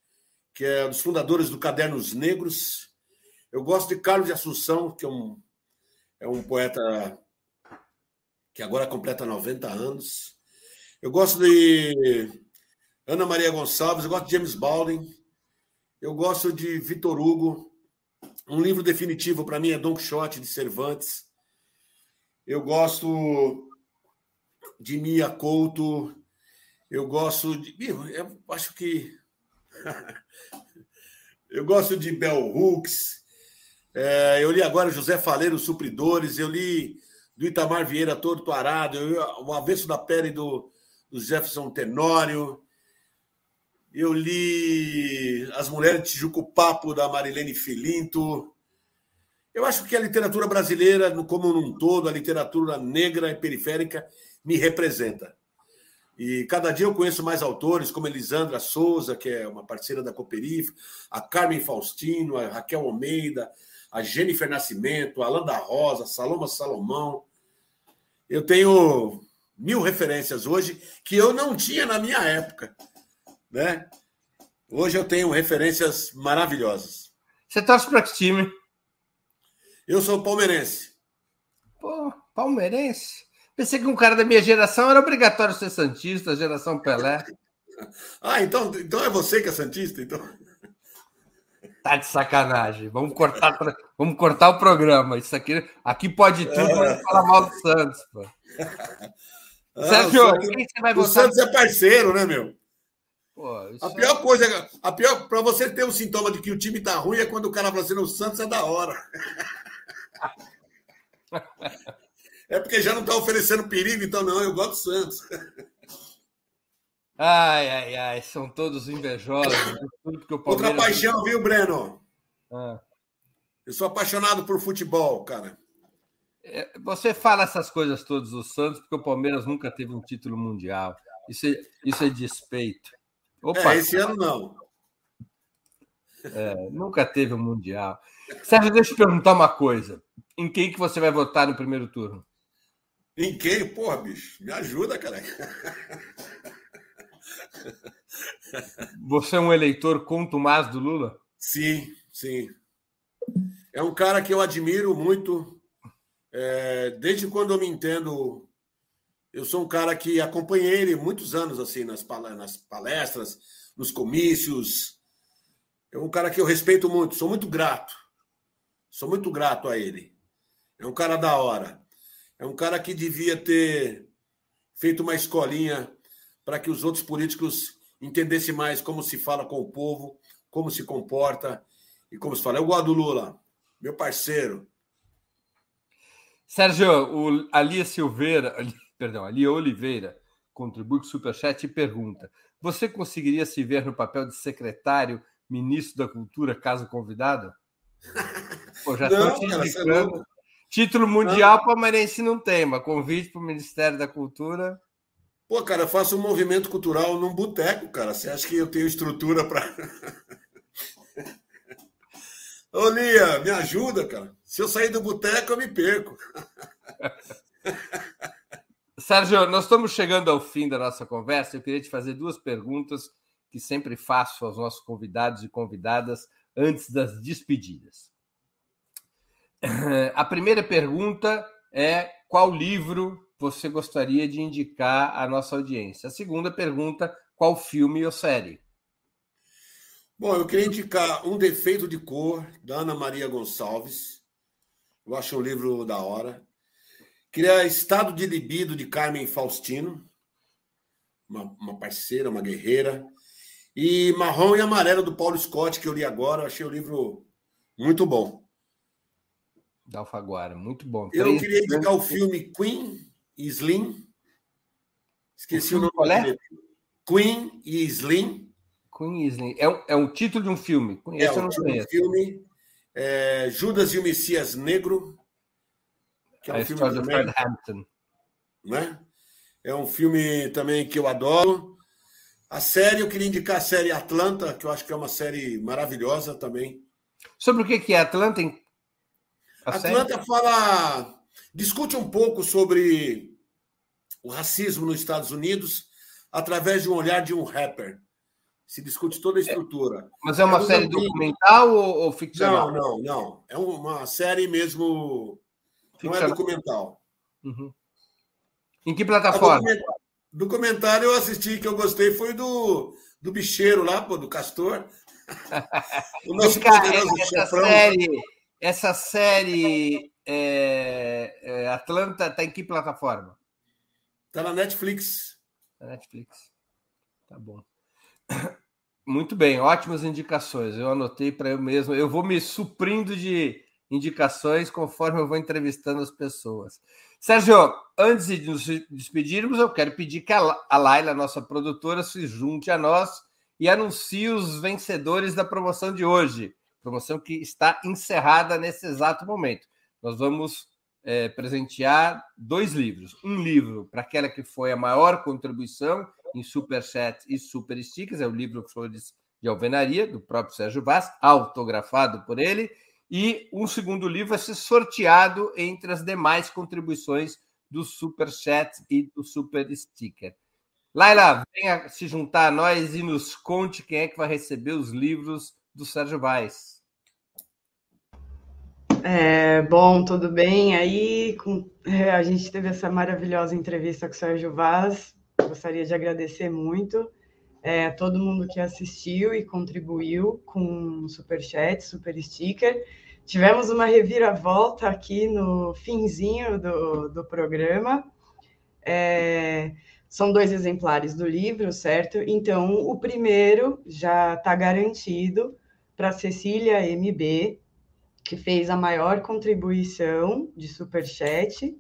que é um dos fundadores do Cadernos Negros. Eu gosto de Carlos de Assunção, que é um, é um poeta que agora completa 90 anos. Eu gosto de Ana Maria Gonçalves, eu gosto de James Baldwin, eu gosto de Vitor Hugo. Um livro definitivo para mim é Don Quixote de Cervantes. Eu gosto de Mia Couto. Eu gosto de. Eu acho que. eu gosto de Bell Hooks. É, eu li agora José Faleiro, Supridores. Eu li do Itamar Vieira todo arado, o avesso da pele do, do Jefferson Tenório. Eu li As Mulheres de Tijuco Papo, da Marilene Filinto. Eu acho que a literatura brasileira, como um todo, a literatura negra e periférica, me representa. E cada dia eu conheço mais autores, como Elisandra Souza, que é uma parceira da Cooperif, a Carmen Faustino, a Raquel Almeida, a Jennifer Nascimento, a Alanda Rosa, Saloma Salomão. Eu tenho mil referências hoje que eu não tinha na minha época. Né? Hoje eu tenho referências maravilhosas. Você torce para que time? Eu sou palmeirense. Pô, palmeirense? Pensei que um cara da minha geração era obrigatório ser Santista, geração Pelé. ah, então, então é você que é Santista? Então... Tá de sacanagem. Vamos cortar, vamos cortar o programa. Isso aqui, aqui pode tudo, é. mas falar mal do Santos. Pô. Ah, Sérgio, Santos, quem você vai votar? O Santos é parceiro, né, meu? Pô, a pior é... coisa, a pior para você ter um sintoma de que o time tá ruim é quando o cara fala assim, o Santos é da hora. é porque já não tá oferecendo perigo, então não, eu gosto do Santos. Ai, ai, ai, são todos invejosos. Palmeiras... Outra paixão, viu, Breno? Ah. Eu sou apaixonado por futebol, cara. É, você fala essas coisas todas do Santos porque o Palmeiras nunca teve um título mundial. Isso é, isso é despeito. Opa, é, esse ano não. É, nunca teve um mundial. Sérgio, deixa eu te perguntar uma coisa. Em quem que você vai votar no primeiro turno? Em quem? Porra, bicho, me ajuda, cara. Você é um eleitor contumaz do Lula? Sim, sim. É um cara que eu admiro muito. É, desde quando eu me entendo, eu sou um cara que acompanhei ele muitos anos assim nas palestras, nos comícios. É um cara que eu respeito muito, sou muito grato. Sou muito grato a ele. É um cara da hora. É um cara que devia ter feito uma escolinha para que os outros políticos entendessem mais como se fala com o povo, como se comporta e como se fala. Eu gosto do Lula, meu parceiro. Sérgio, o Alia Silveira, perdão, Alia Oliveira contribui com o Superchat e pergunta: Você conseguiria se ver no papel de secretário, ministro da Cultura, caso convidado? Pô, já não, cara, é Título mundial não. palmeirense não tem, mas convite para o Ministério da Cultura. Pô, cara, eu faço um movimento cultural num boteco, cara. Você acha que eu tenho estrutura para. Ô, Lia, me ajuda, cara. Se eu sair do boteco, eu me perco. Sérgio, nós estamos chegando ao fim da nossa conversa. Eu queria te fazer duas perguntas que sempre faço aos nossos convidados e convidadas antes das despedidas. A primeira pergunta é qual livro você gostaria de indicar à nossa audiência? A segunda pergunta, qual filme ou série? Bom, eu queria indicar Um Defeito de Cor, da Ana Maria Gonçalves. Eu acho um livro da hora. Queria Estado de Libido, de Carmen Faustino. Uma, uma parceira, uma guerreira. E Marrom e Amarelo, do Paulo Scott, que eu li agora. Eu achei o livro muito bom. Da Alfaguara, muito bom. Eu Três queria indicar o filme Queen e Slim. Esqueci o, o nome qual é? Queen e Slim. Queen Slim. É um, é um título de um filme. é, eu não conheço. filme. É, Judas e o Messias Negro. Que é um a filme história também, do Fred Hampton. Né? É um filme também que eu adoro. A série, eu queria indicar a série Atlanta, que eu acho que é uma série maravilhosa também. Sobre o que é Atlanta? A Atlanta série? fala. discute um pouco sobre o racismo nos Estados Unidos através de um olhar de um rapper se discute toda a estrutura. Mas é uma é série documental ou, ou, ficcional? Não, não, não. É uma série mesmo. Ficcional. Não é documental. Uhum. Em que plataforma? Documentário eu assisti que eu gostei foi do, do bicheiro lá, pô, do Castor. o nosso poderoso essa chefrão. série, essa série é, é, Atlanta está em que plataforma? Está na Netflix. Na Netflix. Tá bom. Muito bem, ótimas indicações. Eu anotei para eu mesmo. Eu vou me suprindo de indicações conforme eu vou entrevistando as pessoas. Sérgio, antes de nos despedirmos, eu quero pedir que a Laila, nossa produtora, se junte a nós e anuncie os vencedores da promoção de hoje. Promoção que está encerrada nesse exato momento. Nós vamos é, presentear dois livros. Um livro para aquela que foi a maior contribuição em Superchat e Super Stickers, é o livro Flores de Alvenaria, do próprio Sérgio Vaz, autografado por ele, e um segundo livro vai ser sorteado entre as demais contribuições do Superchat e do Super Sticker. Laila, venha se juntar a nós e nos conte quem é que vai receber os livros do Sérgio Vaz. É, bom, tudo bem? Aí com, é, a gente teve essa maravilhosa entrevista com o Sérgio Vaz. Gostaria de agradecer muito é, todo mundo que assistiu e contribuiu com super chat, super sticker. Tivemos uma reviravolta aqui no finzinho do, do programa. É, são dois exemplares do livro, certo? Então, o primeiro já está garantido para Cecília MB, que fez a maior contribuição de superchat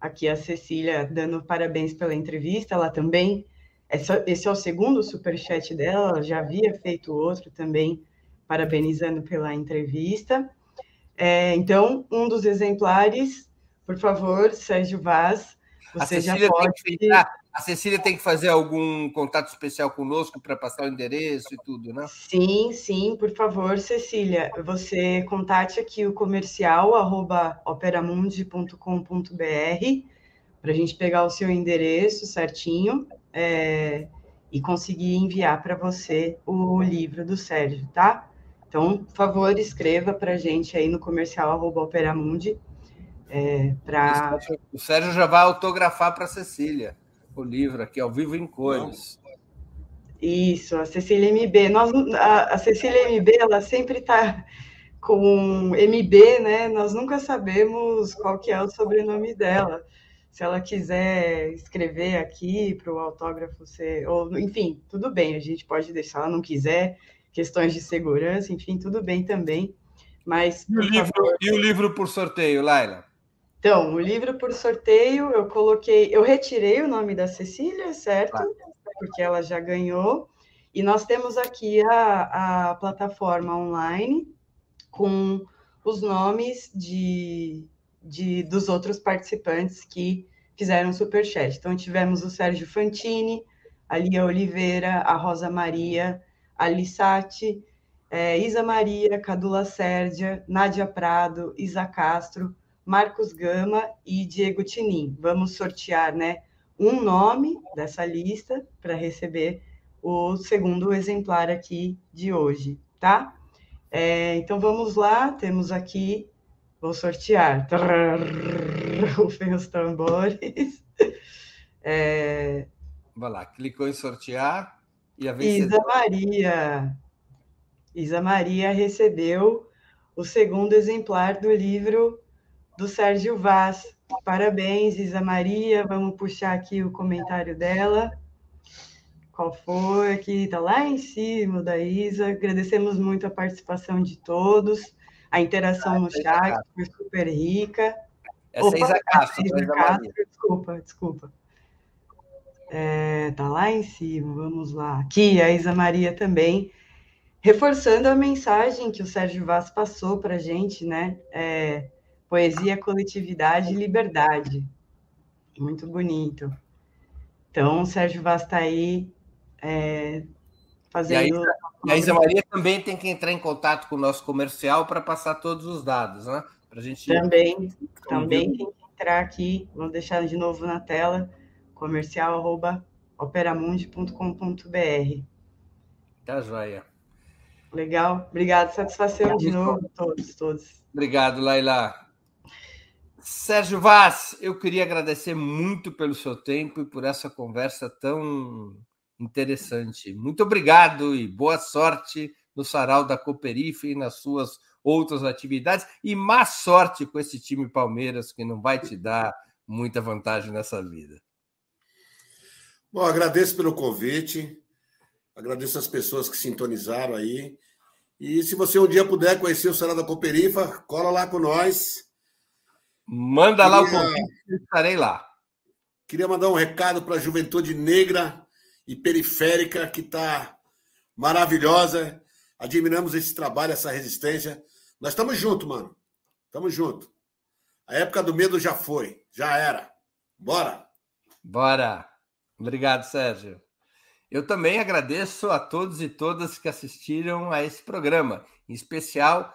aqui a Cecília dando parabéns pela entrevista, ela também, esse é o segundo superchat dela, ela já havia feito outro também, parabenizando pela entrevista. É, então, um dos exemplares, por favor, Sérgio Vaz, você já pode... A Cecília tem que fazer algum contato especial conosco para passar o endereço e tudo, né? Sim, sim, por favor, Cecília. Você contate aqui o comercial arroba operamundi.com.br para a gente pegar o seu endereço certinho é, e conseguir enviar para você o livro do Sérgio, tá? Então, por favor, escreva para a gente aí no comercial arroba operamundi. É, pra... O Sérgio já vai autografar para a Cecília o livro aqui, ao vivo em cores. Isso, a Cecília MB. Nós, a, a Cecília MB, ela sempre está com MB, né? Nós nunca sabemos qual que é o sobrenome dela. Se ela quiser escrever aqui para o autógrafo ser, ou enfim, tudo bem, a gente pode deixar. Se ela não quiser, questões de segurança, enfim, tudo bem também. Mas e o, livro, e o livro por sorteio, Laila? Então, o livro por sorteio, eu coloquei, eu retirei o nome da Cecília, certo? Claro. Porque ela já ganhou. E nós temos aqui a, a plataforma online com os nomes de, de, dos outros participantes que fizeram superchat. Então, tivemos o Sérgio Fantini, a Lia Oliveira, a Rosa Maria, a Lissati, é, Isa Maria, Cadula Sérdia, Nádia Prado, Isa Castro, Marcos Gama e Diego Tinin. Vamos sortear né, um nome dessa lista para receber o segundo exemplar aqui de hoje, tá? É, então vamos lá, temos aqui, vou sortear. Rufem os tambores. É... Vai lá, clicou em sortear e a Isa Maria. Isa Maria recebeu o segundo exemplar do livro do Sérgio Vaz. Parabéns, Isa Maria. Vamos puxar aqui o comentário dela. Qual foi? Aqui está lá em cima da Isa. Agradecemos muito a participação de todos, a interação ah, no chat foi super rica. Essa Opa, é Isa Castro, Isa Castro, desculpa, desculpa. É, tá lá em cima, vamos lá. Aqui, a Isa Maria também, reforçando a mensagem que o Sérgio Vaz passou para a gente, né? É, Poesia, coletividade e liberdade. Muito bonito. Então, o Sérgio Vaz está aí é, fazendo. E a, Isa, Maria também tem que entrar em contato com o nosso comercial para passar todos os dados, né? Pra gente... Também, também tem que entrar aqui, vou deixar de novo na tela, comercial.operamundi.com.br. Tá joia. Legal, obrigado, satisfação de novo, todos, todos. Obrigado, Laila. Sérgio Vaz, eu queria agradecer muito pelo seu tempo e por essa conversa tão interessante. Muito obrigado e boa sorte no sarau da Cooperife e nas suas outras atividades e má sorte com esse time Palmeiras que não vai te dar muita vantagem nessa vida. Bom, agradeço pelo convite, agradeço as pessoas que sintonizaram aí. E se você um dia puder conhecer o Sarau da Cooperifa, cola lá com nós. Manda queria, lá o convite, estarei lá. Queria mandar um recado para a juventude negra e periférica que está maravilhosa. Admiramos esse trabalho, essa resistência. Nós estamos juntos, mano. Estamos juntos. A época do medo já foi, já era. Bora! Bora! Obrigado, Sérgio. Eu também agradeço a todos e todas que assistiram a esse programa, em especial